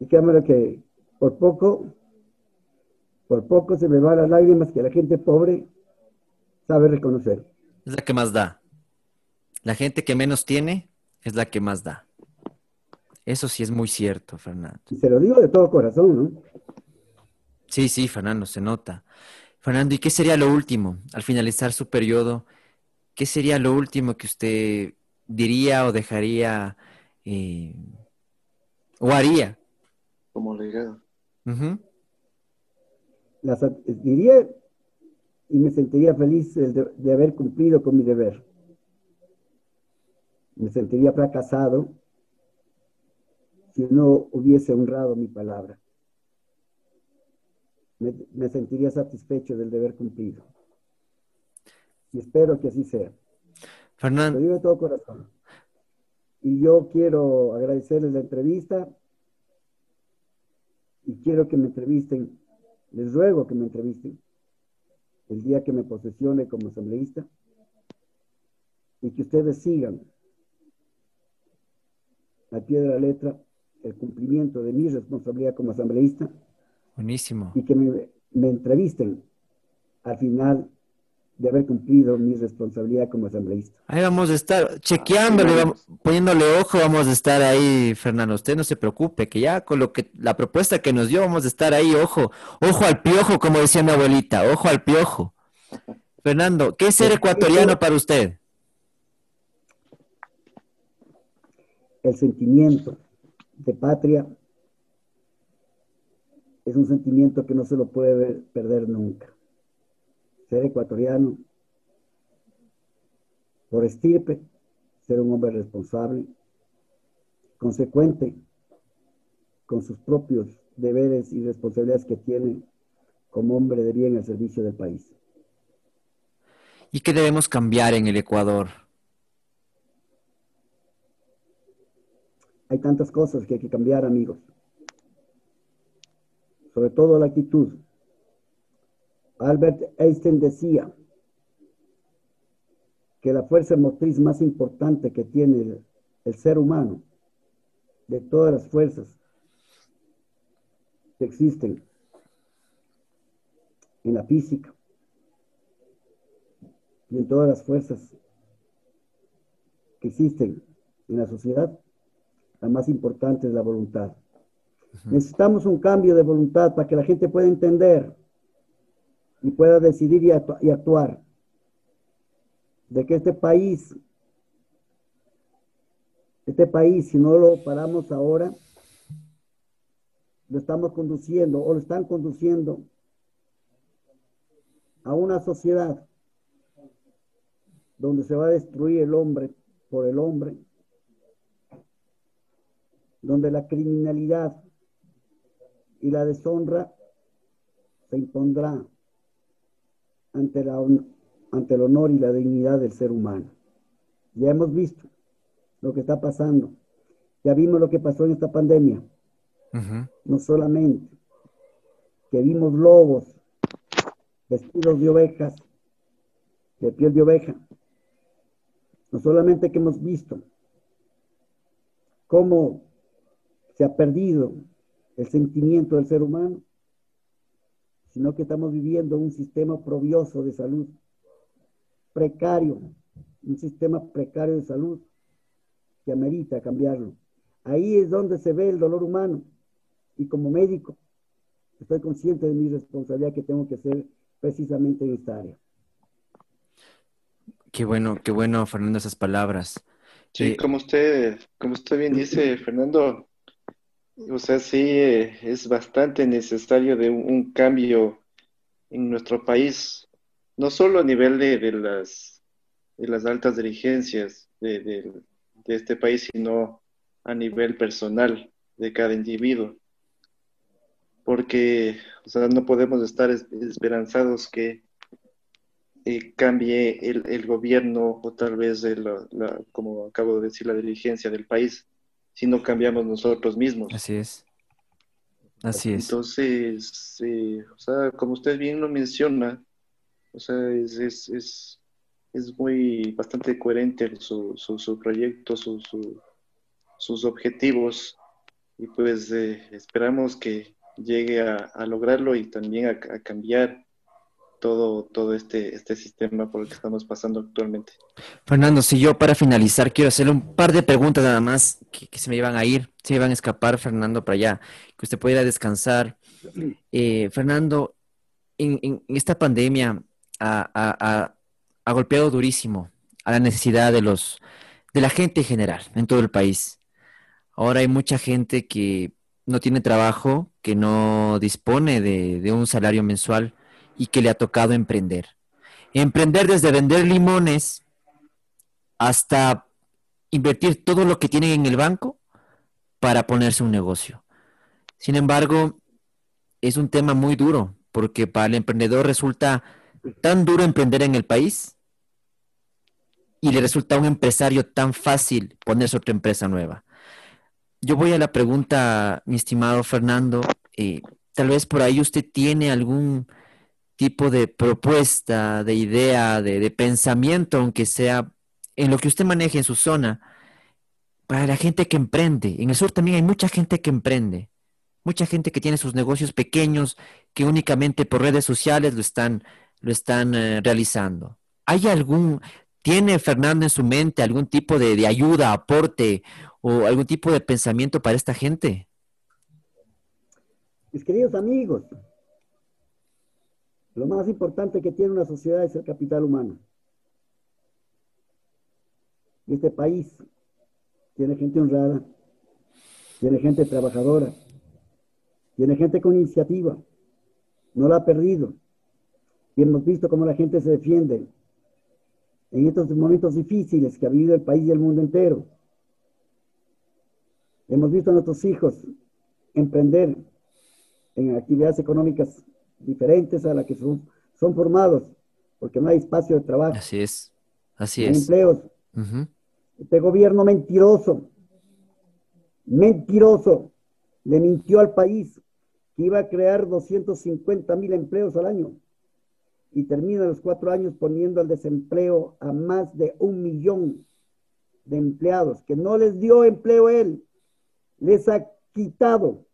Y cámara que por poco, por poco se me van las lágrimas que la gente pobre sabe reconocer. Es la que más da. La gente que menos tiene es la que más da. Eso sí es muy cierto, Fernando. Y se lo digo de todo corazón, ¿no? Sí, sí, Fernando, se nota. Fernando, ¿y qué sería lo último al finalizar su periodo? ¿Qué sería lo último que usted diría o dejaría eh, o haría? Como legado. diría y me sentiría feliz de, de haber cumplido con mi deber. Me sentiría fracasado si no hubiese honrado mi palabra me, sentiría satisfecho del deber cumplido. Y espero que así sea. Fernando. Lo digo de todo corazón. Y yo quiero agradecerles la entrevista y quiero que me entrevisten, les ruego que me entrevisten el día que me posesione como asambleísta y que ustedes sigan a pie de la letra el cumplimiento de mi responsabilidad como asambleísta Buenísimo. Y que me, entrevisten al final de haber cumplido mi responsabilidad como asambleísta. Ahí vamos a estar chequeándole, poniéndole ojo, vamos a estar ahí, Fernando. Usted no se preocupe, que ya con lo que la propuesta que nos dio, vamos a estar ahí, ojo, ojo al piojo, como decía mi abuelita, ojo al piojo. Fernando, ¿qué es ser ecuatoriano para usted? El sentimiento de patria es un sentimiento que no se lo puede perder nunca. Ser ecuatoriano, por estirpe, ser un hombre responsable, consecuente con sus propios deberes y responsabilidades que tiene como hombre de bien al servicio del país. ¿Y qué debemos cambiar en el Ecuador? Hay tantas cosas que hay que cambiar, amigos sobre todo la actitud. Albert Einstein decía que la fuerza motriz más importante que tiene el, ser humano, de todas las fuerzas que existen en la física y en todas las fuerzas que existen en la sociedad, la más importante es la voluntad. Necesitamos un cambio de voluntad para que la gente pueda entender y pueda decidir y, actuar. De que este país, este país, si no lo paramos ahora, lo estamos conduciendo o lo están conduciendo a una sociedad donde se va a destruir el hombre por el hombre, donde la criminalidad y la deshonra se impondrá ante, la, ante el honor y la dignidad del ser humano. Ya hemos visto lo que está pasando. Ya vimos lo que pasó en esta pandemia. No solamente que vimos lobos vestidos de ovejas, de piel de oveja. No solamente que hemos visto cómo se ha perdido el sentimiento del ser humano, sino que estamos viviendo un sistema probioso de salud, precario, un sistema precario de salud que amerita cambiarlo. Ahí es donde se ve el dolor humano y como médico estoy consciente de mi responsabilidad que tengo que hacer precisamente en esta área. Qué bueno, qué bueno, Fernando, esas palabras. Sí, eh, como usted, como usted bien dice, Fernando, o sea, sí, eh, es bastante necesario de un, cambio en nuestro país, no solo a nivel de, las, de las altas dirigencias de, de, este país, sino a nivel personal de cada individuo. Porque, o sea, no podemos estar esperanzados que eh, cambie el, el, gobierno o tal vez, la, como acabo de decir, la dirigencia del país, si no cambiamos nosotros mismos. Así es. Así es. Entonces, eh, o sea, como usted bien lo menciona, o sea, es, es, es, es muy bastante coherente su, su, su proyecto, su, sus objetivos y pues eh, esperamos que llegue a, a, lograrlo y también a, a cambiar todo, todo este, este sistema por el que estamos pasando actualmente. Fernando, si yo para finalizar quiero hacerle un par de preguntas nada más que, se me iban a ir, se iban a escapar, Fernando, para allá, que usted pudiera descansar. Eh, Fernando, en, esta pandemia ha, ha, golpeado durísimo a la necesidad de, los, de la gente en general en todo el país. Ahora hay mucha gente que no tiene trabajo, que no dispone de, de un salario mensual y que le ha tocado emprender. Emprender desde vender limones hasta invertir todo lo que tienen en el banco para ponerse un negocio. Sin embargo, es un tema muy duro porque para el emprendedor resulta tan duro emprender en el país y le resulta a un empresario tan fácil ponerse otra empresa nueva. Yo voy a la pregunta, mi estimado Fernando. Eh, tal vez por ahí usted tiene algún tipo de propuesta, de idea, de, pensamiento, aunque sea en lo que usted maneje en su zona, para la gente que emprende. En el sur también hay mucha gente que emprende, mucha gente que tiene sus negocios pequeños, que únicamente por redes sociales lo están, lo están eh, realizando. ¿Hay algún, tiene Fernando en su mente algún tipo de, de ayuda, aporte o algún tipo de pensamiento para esta gente? Mis queridos amigos, lo más importante que tiene una sociedad es el capital humano. Y este país tiene gente honrada, tiene gente trabajadora, tiene gente con iniciativa, no la ha perdido. Y hemos visto cómo la gente se defiende en estos momentos difíciles que ha vivido el país y el mundo entero. Hemos visto a nuestros hijos emprender en actividades económicas diferentes a las que son, son formados, porque no hay espacio de trabajo. Así es, así no hay empleos. Este gobierno mentiroso, mentiroso, le mintió al país que iba a crear 250 mil empleos al año y termina los cuatro años poniendo al desempleo a más de un millón de empleados, que no les dio empleo él, les ha quitado.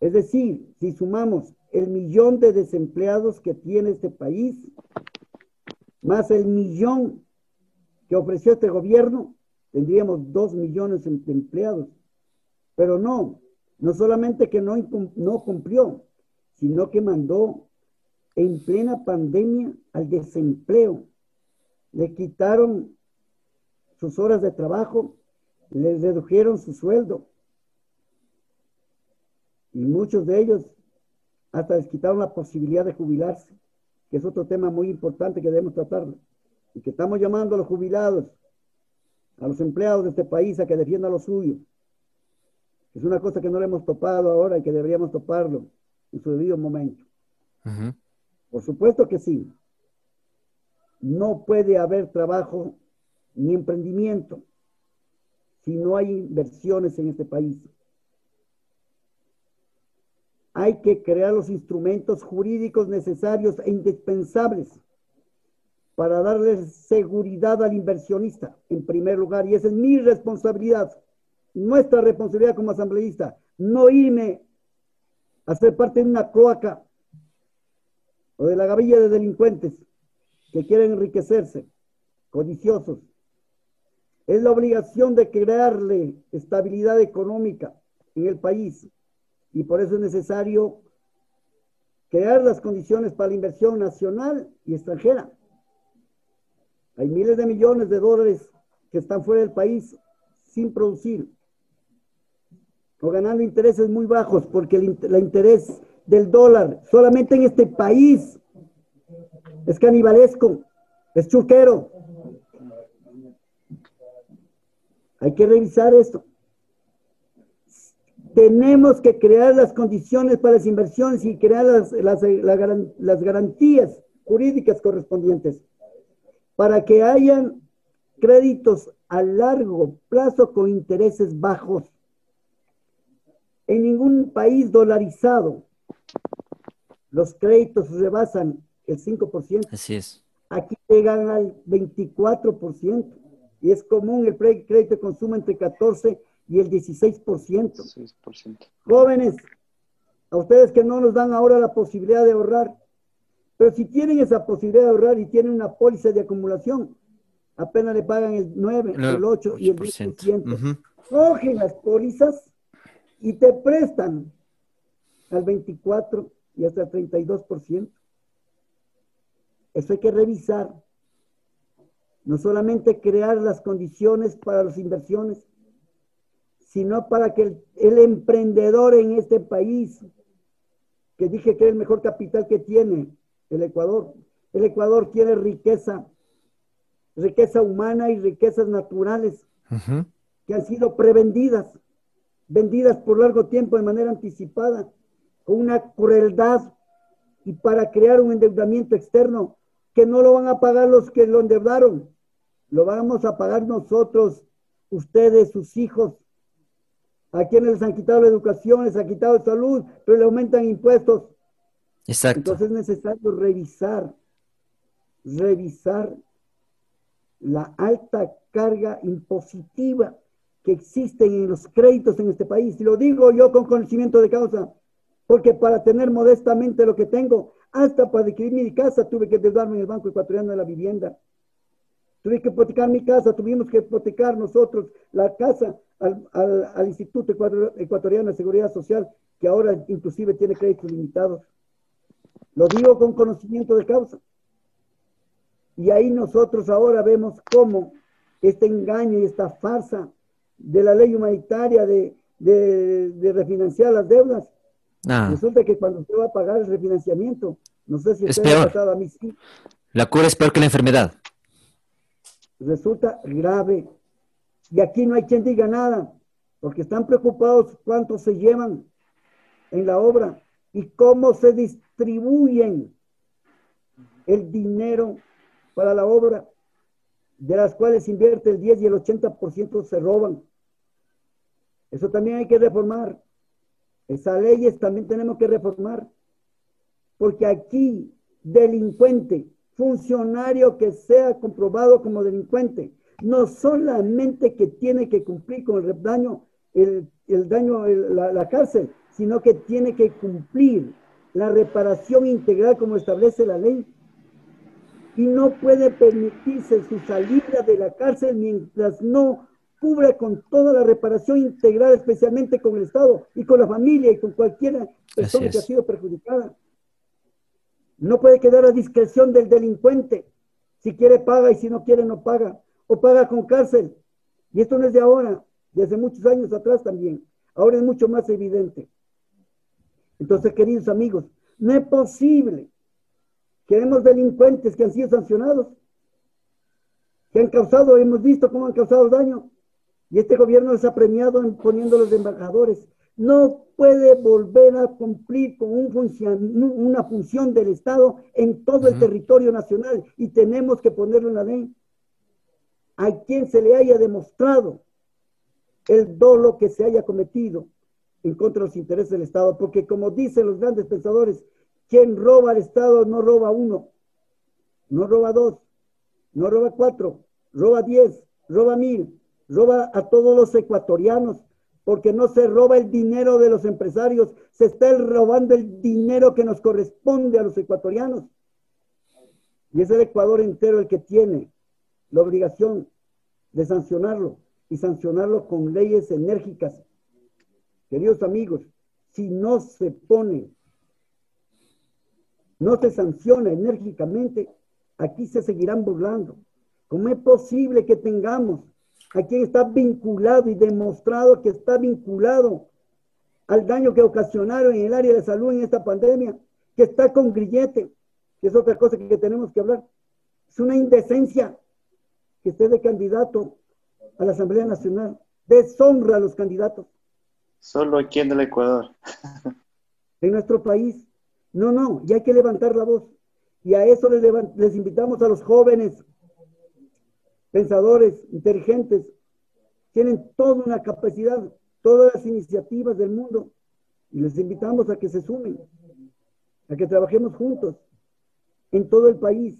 Es decir, si sumamos el millón de desempleados que tiene este país, más el millón que ofreció este gobierno, tendríamos dos millones de empleados. Pero no, no solamente que no, no cumplió, sino que mandó en plena pandemia al desempleo. Le quitaron sus horas de trabajo, les redujeron su sueldo. Y muchos de ellos hasta les quitaron la posibilidad de jubilarse, que es otro tema muy importante que debemos tratar, y que estamos llamando a los jubilados, a los empleados de este país a que defiendan lo suyo. Es una cosa que no le hemos topado ahora y que deberíamos toparlo en su debido momento. Por supuesto que sí. No puede haber trabajo ni emprendimiento si no hay inversiones en este país hay que crear los instrumentos jurídicos necesarios e indispensables para darle seguridad al inversionista, en primer lugar, y esa es mi responsabilidad, nuestra responsabilidad como asambleísta, no irme a ser parte de una cloaca o de la gavilla de delincuentes que quieren enriquecerse, codiciosos. Es la obligación de crearle estabilidad económica en el país Y por eso es necesario crear las condiciones para la inversión nacional y extranjera. Hay miles de millones de dólares que están fuera del país sin producir o ganando intereses muy bajos porque el, interés del dólar solamente en este país es canibalesco, es chuquero. Hay que revisar esto. Tenemos que crear las condiciones para las inversiones y crear las, las, las garantías jurídicas correspondientes para que hayan créditos a largo plazo con intereses bajos. En ningún país dolarizado los créditos rebasan el 5%. Así es. Aquí llegan al 24% y es común el crédito de consumo entre 14 y el 16%. 16%. Jóvenes, a ustedes que no nos dan ahora la posibilidad de ahorrar, pero si tienen esa posibilidad de ahorrar y tienen una póliza de acumulación, apenas le pagan el 9, el 8 y el 10%. Cogen las pólizas y te prestan al 24 y hasta el 32%. Eso hay que revisar. No solamente crear las condiciones para las inversiones, sino para que el, emprendedor en este país, que dije que es el mejor capital que tiene el Ecuador, el Ecuador tiene riqueza, riqueza humana y riquezas naturales que han sido prevendidas, vendidas por largo tiempo de manera anticipada, con una crueldad y para crear un endeudamiento externo que no lo van a pagar los que lo endeudaron, lo vamos a pagar nosotros, ustedes, sus hijos, a quienes les han quitado la educación, les han quitado la salud, pero le aumentan impuestos. Exacto. Entonces es necesario revisar, revisar la alta carga impositiva que existe en los créditos en este país. Y lo digo yo con conocimiento de causa, porque para tener modestamente lo que tengo, hasta para adquirir mi casa tuve que endeudarme en el Banco Ecuatoriano de la Vivienda. Tuve que hipotecar mi casa, tuvimos que hipotecar nosotros la casa al, al, Instituto Ecuatoriano de Seguridad Social, que ahora inclusive tiene créditos limitados. Lo digo con conocimiento de causa. Y ahí nosotros ahora vemos cómo este engaño y esta farsa de la ley humanitaria de, de, de refinanciar las deudas, ah. resulta que cuando usted va a pagar el refinanciamiento, no sé si es peor. a mí La cura es peor que la enfermedad resulta grave. Y aquí no hay quien diga nada, porque están preocupados cuánto se llevan en la obra y cómo se distribuyen el dinero para la obra, de las cuales invierte el 10 y el 80% se roban. Eso también hay que reformar. Esas leyes también tenemos que reformar, porque aquí delincuente funcionario que sea comprobado como delincuente, no solamente que tiene que cumplir con el daño, el, daño, la, cárcel, sino que tiene que cumplir la reparación integral como establece la ley. Y no puede permitirse su salida de la cárcel mientras no cubra con toda la reparación integral, especialmente con el Estado y con la familia y con cualquier persona que ha sido perjudicada. No puede quedar a discreción del delincuente. Si quiere paga y si no quiere no paga. O paga con cárcel. Y esto no es de ahora, de hace muchos años atrás también. Ahora es mucho más evidente. Entonces, queridos amigos, no es posible que hemos delincuentes que han sido sancionados, que han causado, hemos visto cómo han causado daño, y este gobierno les ha premiado en poniéndolos de embajadores no puede volver a cumplir con una función del Estado en todo el territorio nacional y tenemos que ponerlo en la ley. A quien se le haya demostrado el dolo que se haya cometido en contra de los intereses del Estado, porque como dicen los grandes pensadores, quien roba al Estado no roba uno, no roba dos, no roba cuatro, roba diez, roba mil, roba a todos los ecuatorianos porque no se roba el dinero de los empresarios, se está robando el dinero que nos corresponde a los ecuatorianos. Y es el Ecuador entero el que tiene la obligación de sancionarlo y sancionarlo con leyes enérgicas. Queridos amigos, si no se pone, no se sanciona enérgicamente, aquí se seguirán burlando. ¿Cómo es posible que tengamos a quien está vinculado y demostrado que está vinculado al daño que ocasionaron en el área de salud en esta pandemia, que está con grillete, que es otra cosa que tenemos que hablar? Es una indecencia que esté de candidato a la Asamblea Nacional. Deshonra a los candidatos. Solo aquí en el Ecuador. en nuestro país. No, no, y hay que levantar la voz. Y a eso les, les invitamos a los jóvenes, pensadores, inteligentes, tienen toda una capacidad, todas las iniciativas del mundo, y les invitamos a que se sumen, a que trabajemos juntos en todo el país.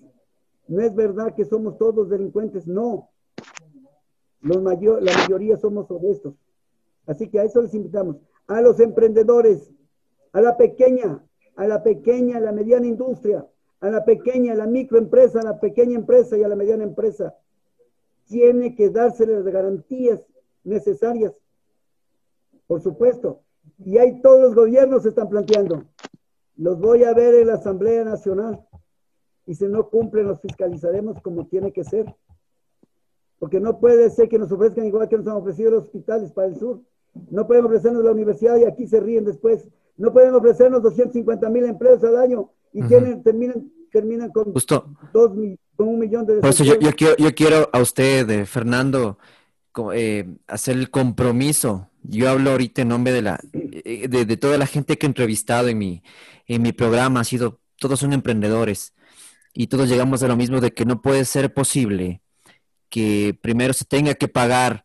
No es verdad que somos todos delincuentes, no. Los mayor, la mayoría somos honestos. Así que a eso les invitamos. A los emprendedores, a la pequeña, a la pequeña, a la mediana industria, a la pequeña, a la microempresa, a la pequeña empresa y a la mediana empresa. Tiene que dárseles las garantías necesarias. Por supuesto. Y ahí todos los gobiernos se están planteando. Los voy a ver en la Asamblea Nacional. Y si no cumplen, los fiscalizaremos como tiene que ser. Porque no puede ser que nos ofrezcan igual que nos han ofrecido los hospitales para el sur. No pueden ofrecernos la universidad y aquí se ríen después. No pueden ofrecernos 250 mil empleos al año y tienen, terminan, terminan con, Justo. dos, con un millón de... Por eso yo, yo, quiero, yo quiero a usted, eh, Fernando, eh, hacer el compromiso. Yo hablo ahorita en nombre de, la, eh, de, de, toda la gente que he entrevistado en mi, en mi programa. Ha sido, todos son emprendedores y todos llegamos a lo mismo de que no puede ser posible que primero se tenga que pagar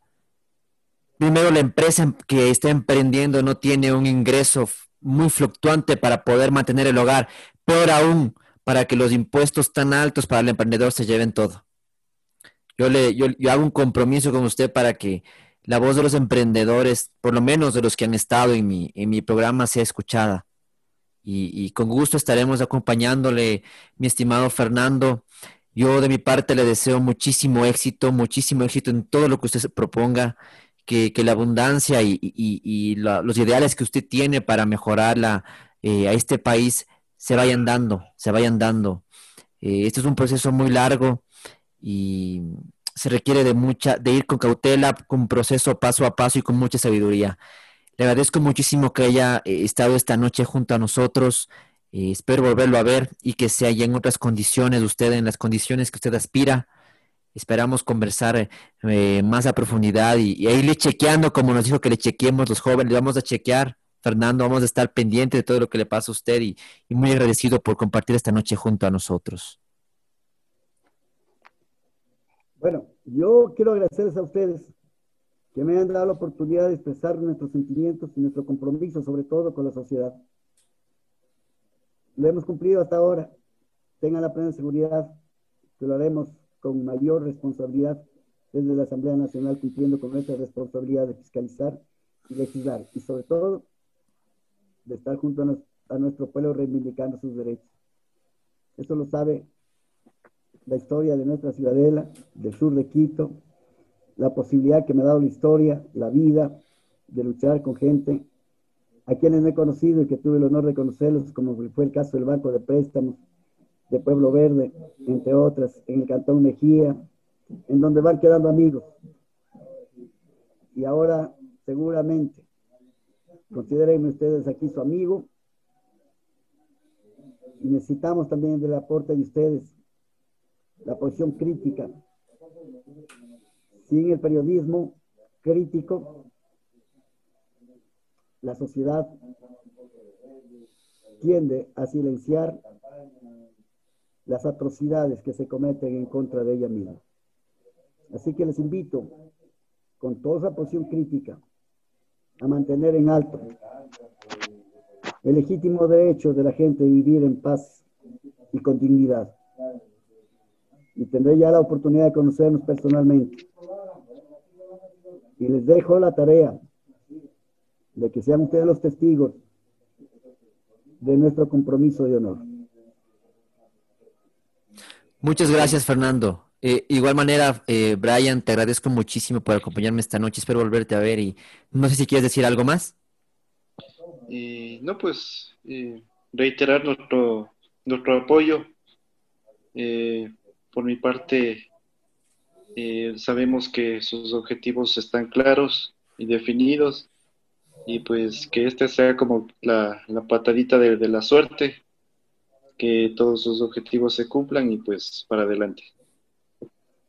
primero la empresa que está emprendiendo no tiene un ingreso muy fluctuante para poder mantener el hogar, peor aún, para que los impuestos tan altos para el emprendedor se lleven todo. Yo, le, yo, hago un compromiso con usted para que la voz de los emprendedores, por lo menos de los que han estado en mi, en mi programa, sea escuchada. Y, y con gusto estaremos acompañándole, mi estimado Fernando. Yo de mi parte le deseo muchísimo éxito, muchísimo éxito en todo lo que usted proponga que, la abundancia y, los ideales que usted tiene para mejorarla eh, a este país se vayan dando, se vayan dando. Eh, este es un proceso muy largo y se requiere de mucha, de ir con cautela, con proceso paso a paso y con mucha sabiduría. Le agradezco muchísimo que haya eh, estado esta noche junto a nosotros. espero volverlo a ver y que se haya en otras condiciones, usted en las condiciones que usted aspira Esperamos conversar eh, más a profundidad y, y, irle chequeando, como nos dijo que le chequeemos los jóvenes, le vamos a chequear. Fernando, vamos a estar pendiente de todo lo que le pasa a usted y, muy agradecido por compartir esta noche junto a nosotros. Bueno, yo quiero agradecerles a ustedes que me han dado la oportunidad de expresar nuestros sentimientos y nuestro compromiso, sobre todo con la sociedad. Lo hemos cumplido hasta ahora. Tengan la plena seguridad que lo haremos con mayor responsabilidad desde la Asamblea Nacional cumpliendo con nuestra responsabilidad de fiscalizar y legislar y sobre todo de estar junto a, nuestro pueblo reivindicando sus derechos. Esto lo sabe la historia de nuestra ciudadela, del sur de Quito, la posibilidad que me ha dado la historia, la vida, de luchar con gente a quienes me he conocido y que tuve el honor de conocerlos, como fue el caso del Banco de Préstamos, de Pueblo Verde, entre otras, en el Cantón Mejía, en donde van quedando amigos. Y ahora, seguramente, consideren ustedes aquí su amigo. Y necesitamos también del aporte de ustedes la posición crítica. Sin el periodismo crítico, la sociedad tiende a silenciar las atrocidades que se cometen en contra de ella misma. Así que les invito, con toda esa posición crítica, a mantener en alto el legítimo derecho de la gente de vivir en paz y con dignidad. Y tendré ya la oportunidad de conocernos personalmente. Y les dejo la tarea de que sean ustedes los testigos de nuestro compromiso de honor. Muchas gracias, Fernando. Eh, igual manera, eh, Brian, te agradezco muchísimo por acompañarme esta noche. Espero volverte a ver y no sé si quieres decir algo más. Y no, pues reiterar nuestro, nuestro apoyo. por mi parte, sabemos que sus objetivos están claros y definidos y pues que este sea como la, patadita de, de, la suerte, que todos sus objetivos se cumplan y pues para adelante.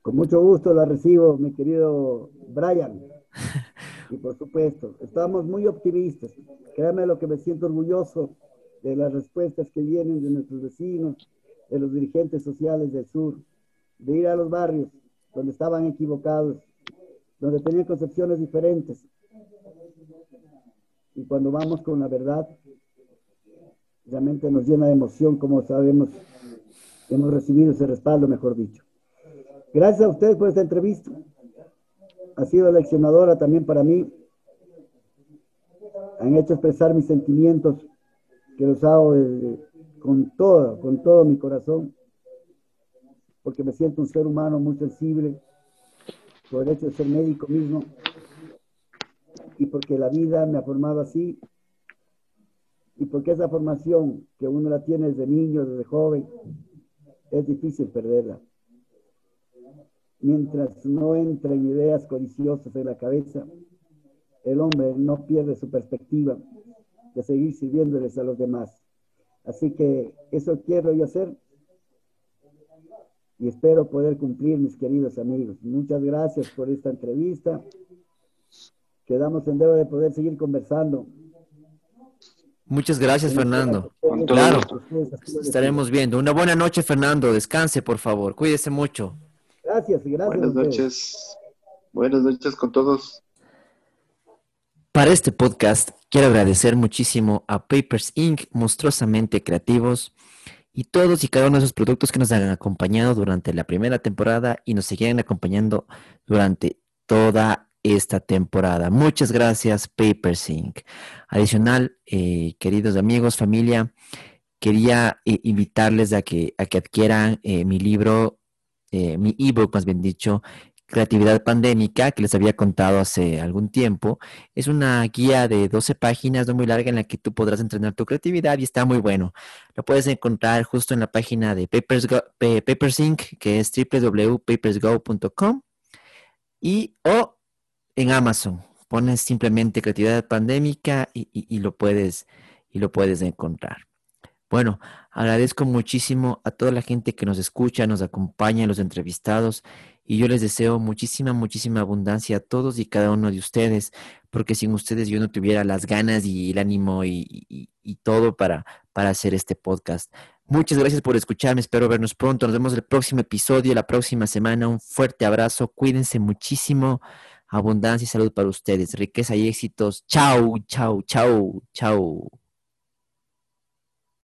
Con mucho gusto la recibo, mi querido Brian. Y por supuesto, estamos muy optimistas. Créame lo que me siento orgulloso de las respuestas que vienen de nuestros vecinos, de los dirigentes sociales del sur, de ir a los barrios donde estaban equivocados, donde tenían concepciones diferentes. Y cuando vamos con la verdad, realmente nos llena de emoción, como sabemos, hemos recibido ese respaldo, mejor dicho. Gracias a ustedes por esta entrevista. Ha sido leccionadora también para mí. Han hecho expresar mis sentimientos, que los hago con todo, con todo mi corazón, porque me siento un ser humano muy sensible, por el hecho de ser médico mismo, y porque la vida me ha formado así, y porque esa formación que uno la tiene desde niño, desde joven, es difícil perderla mientras no entren ideas codiciosas en la cabeza, el hombre no pierde su perspectiva de seguir sirviéndoles a los demás. Así que eso quiero yo hacer y espero poder cumplir, mis queridos amigos. Muchas gracias por esta entrevista. Quedamos en deuda de poder seguir conversando. Muchas gracias, Fernando. Claro, estaremos viendo. Una buena noche, Fernando. Descanse, por favor. Cuídese mucho. Gracias y gracias. Buenas noches. Buenas noches con todos. Para este podcast quiero agradecer muchísimo a Papers Inc., monstruosamente creativos, y todos y cada uno de esos productos que nos han acompañado durante la primera temporada y nos seguirán acompañando durante toda esta temporada. Muchas gracias, Papers Inc. Adicional, eh, queridos amigos, familia, quería eh, invitarles a que, a que adquieran eh, mi libro eh, mi ebook, más bien dicho, Creatividad Pandémica, que les había contado hace algún tiempo. Es una guía de 12 páginas, no muy larga, en la que tú podrás entrenar tu creatividad y está muy bueno. Lo puedes encontrar justo en la página de Papers Papersync, que es www.papersgo.com y o en Amazon. Pones simplemente Creatividad Pandémica y lo, puedes, y lo puedes encontrar. Bueno, agradezco muchísimo a toda la gente que nos escucha, nos acompaña, los entrevistados, y yo les deseo muchísima, muchísima abundancia a todos y cada uno de ustedes, porque sin ustedes yo no tuviera las ganas y el ánimo y, todo para, para hacer este podcast. Muchas gracias por escucharme, espero vernos pronto, nos vemos el próximo episodio, la próxima semana, un fuerte abrazo, cuídense muchísimo, abundancia y salud para ustedes, riqueza y éxitos. Chao, chao, chao, chao.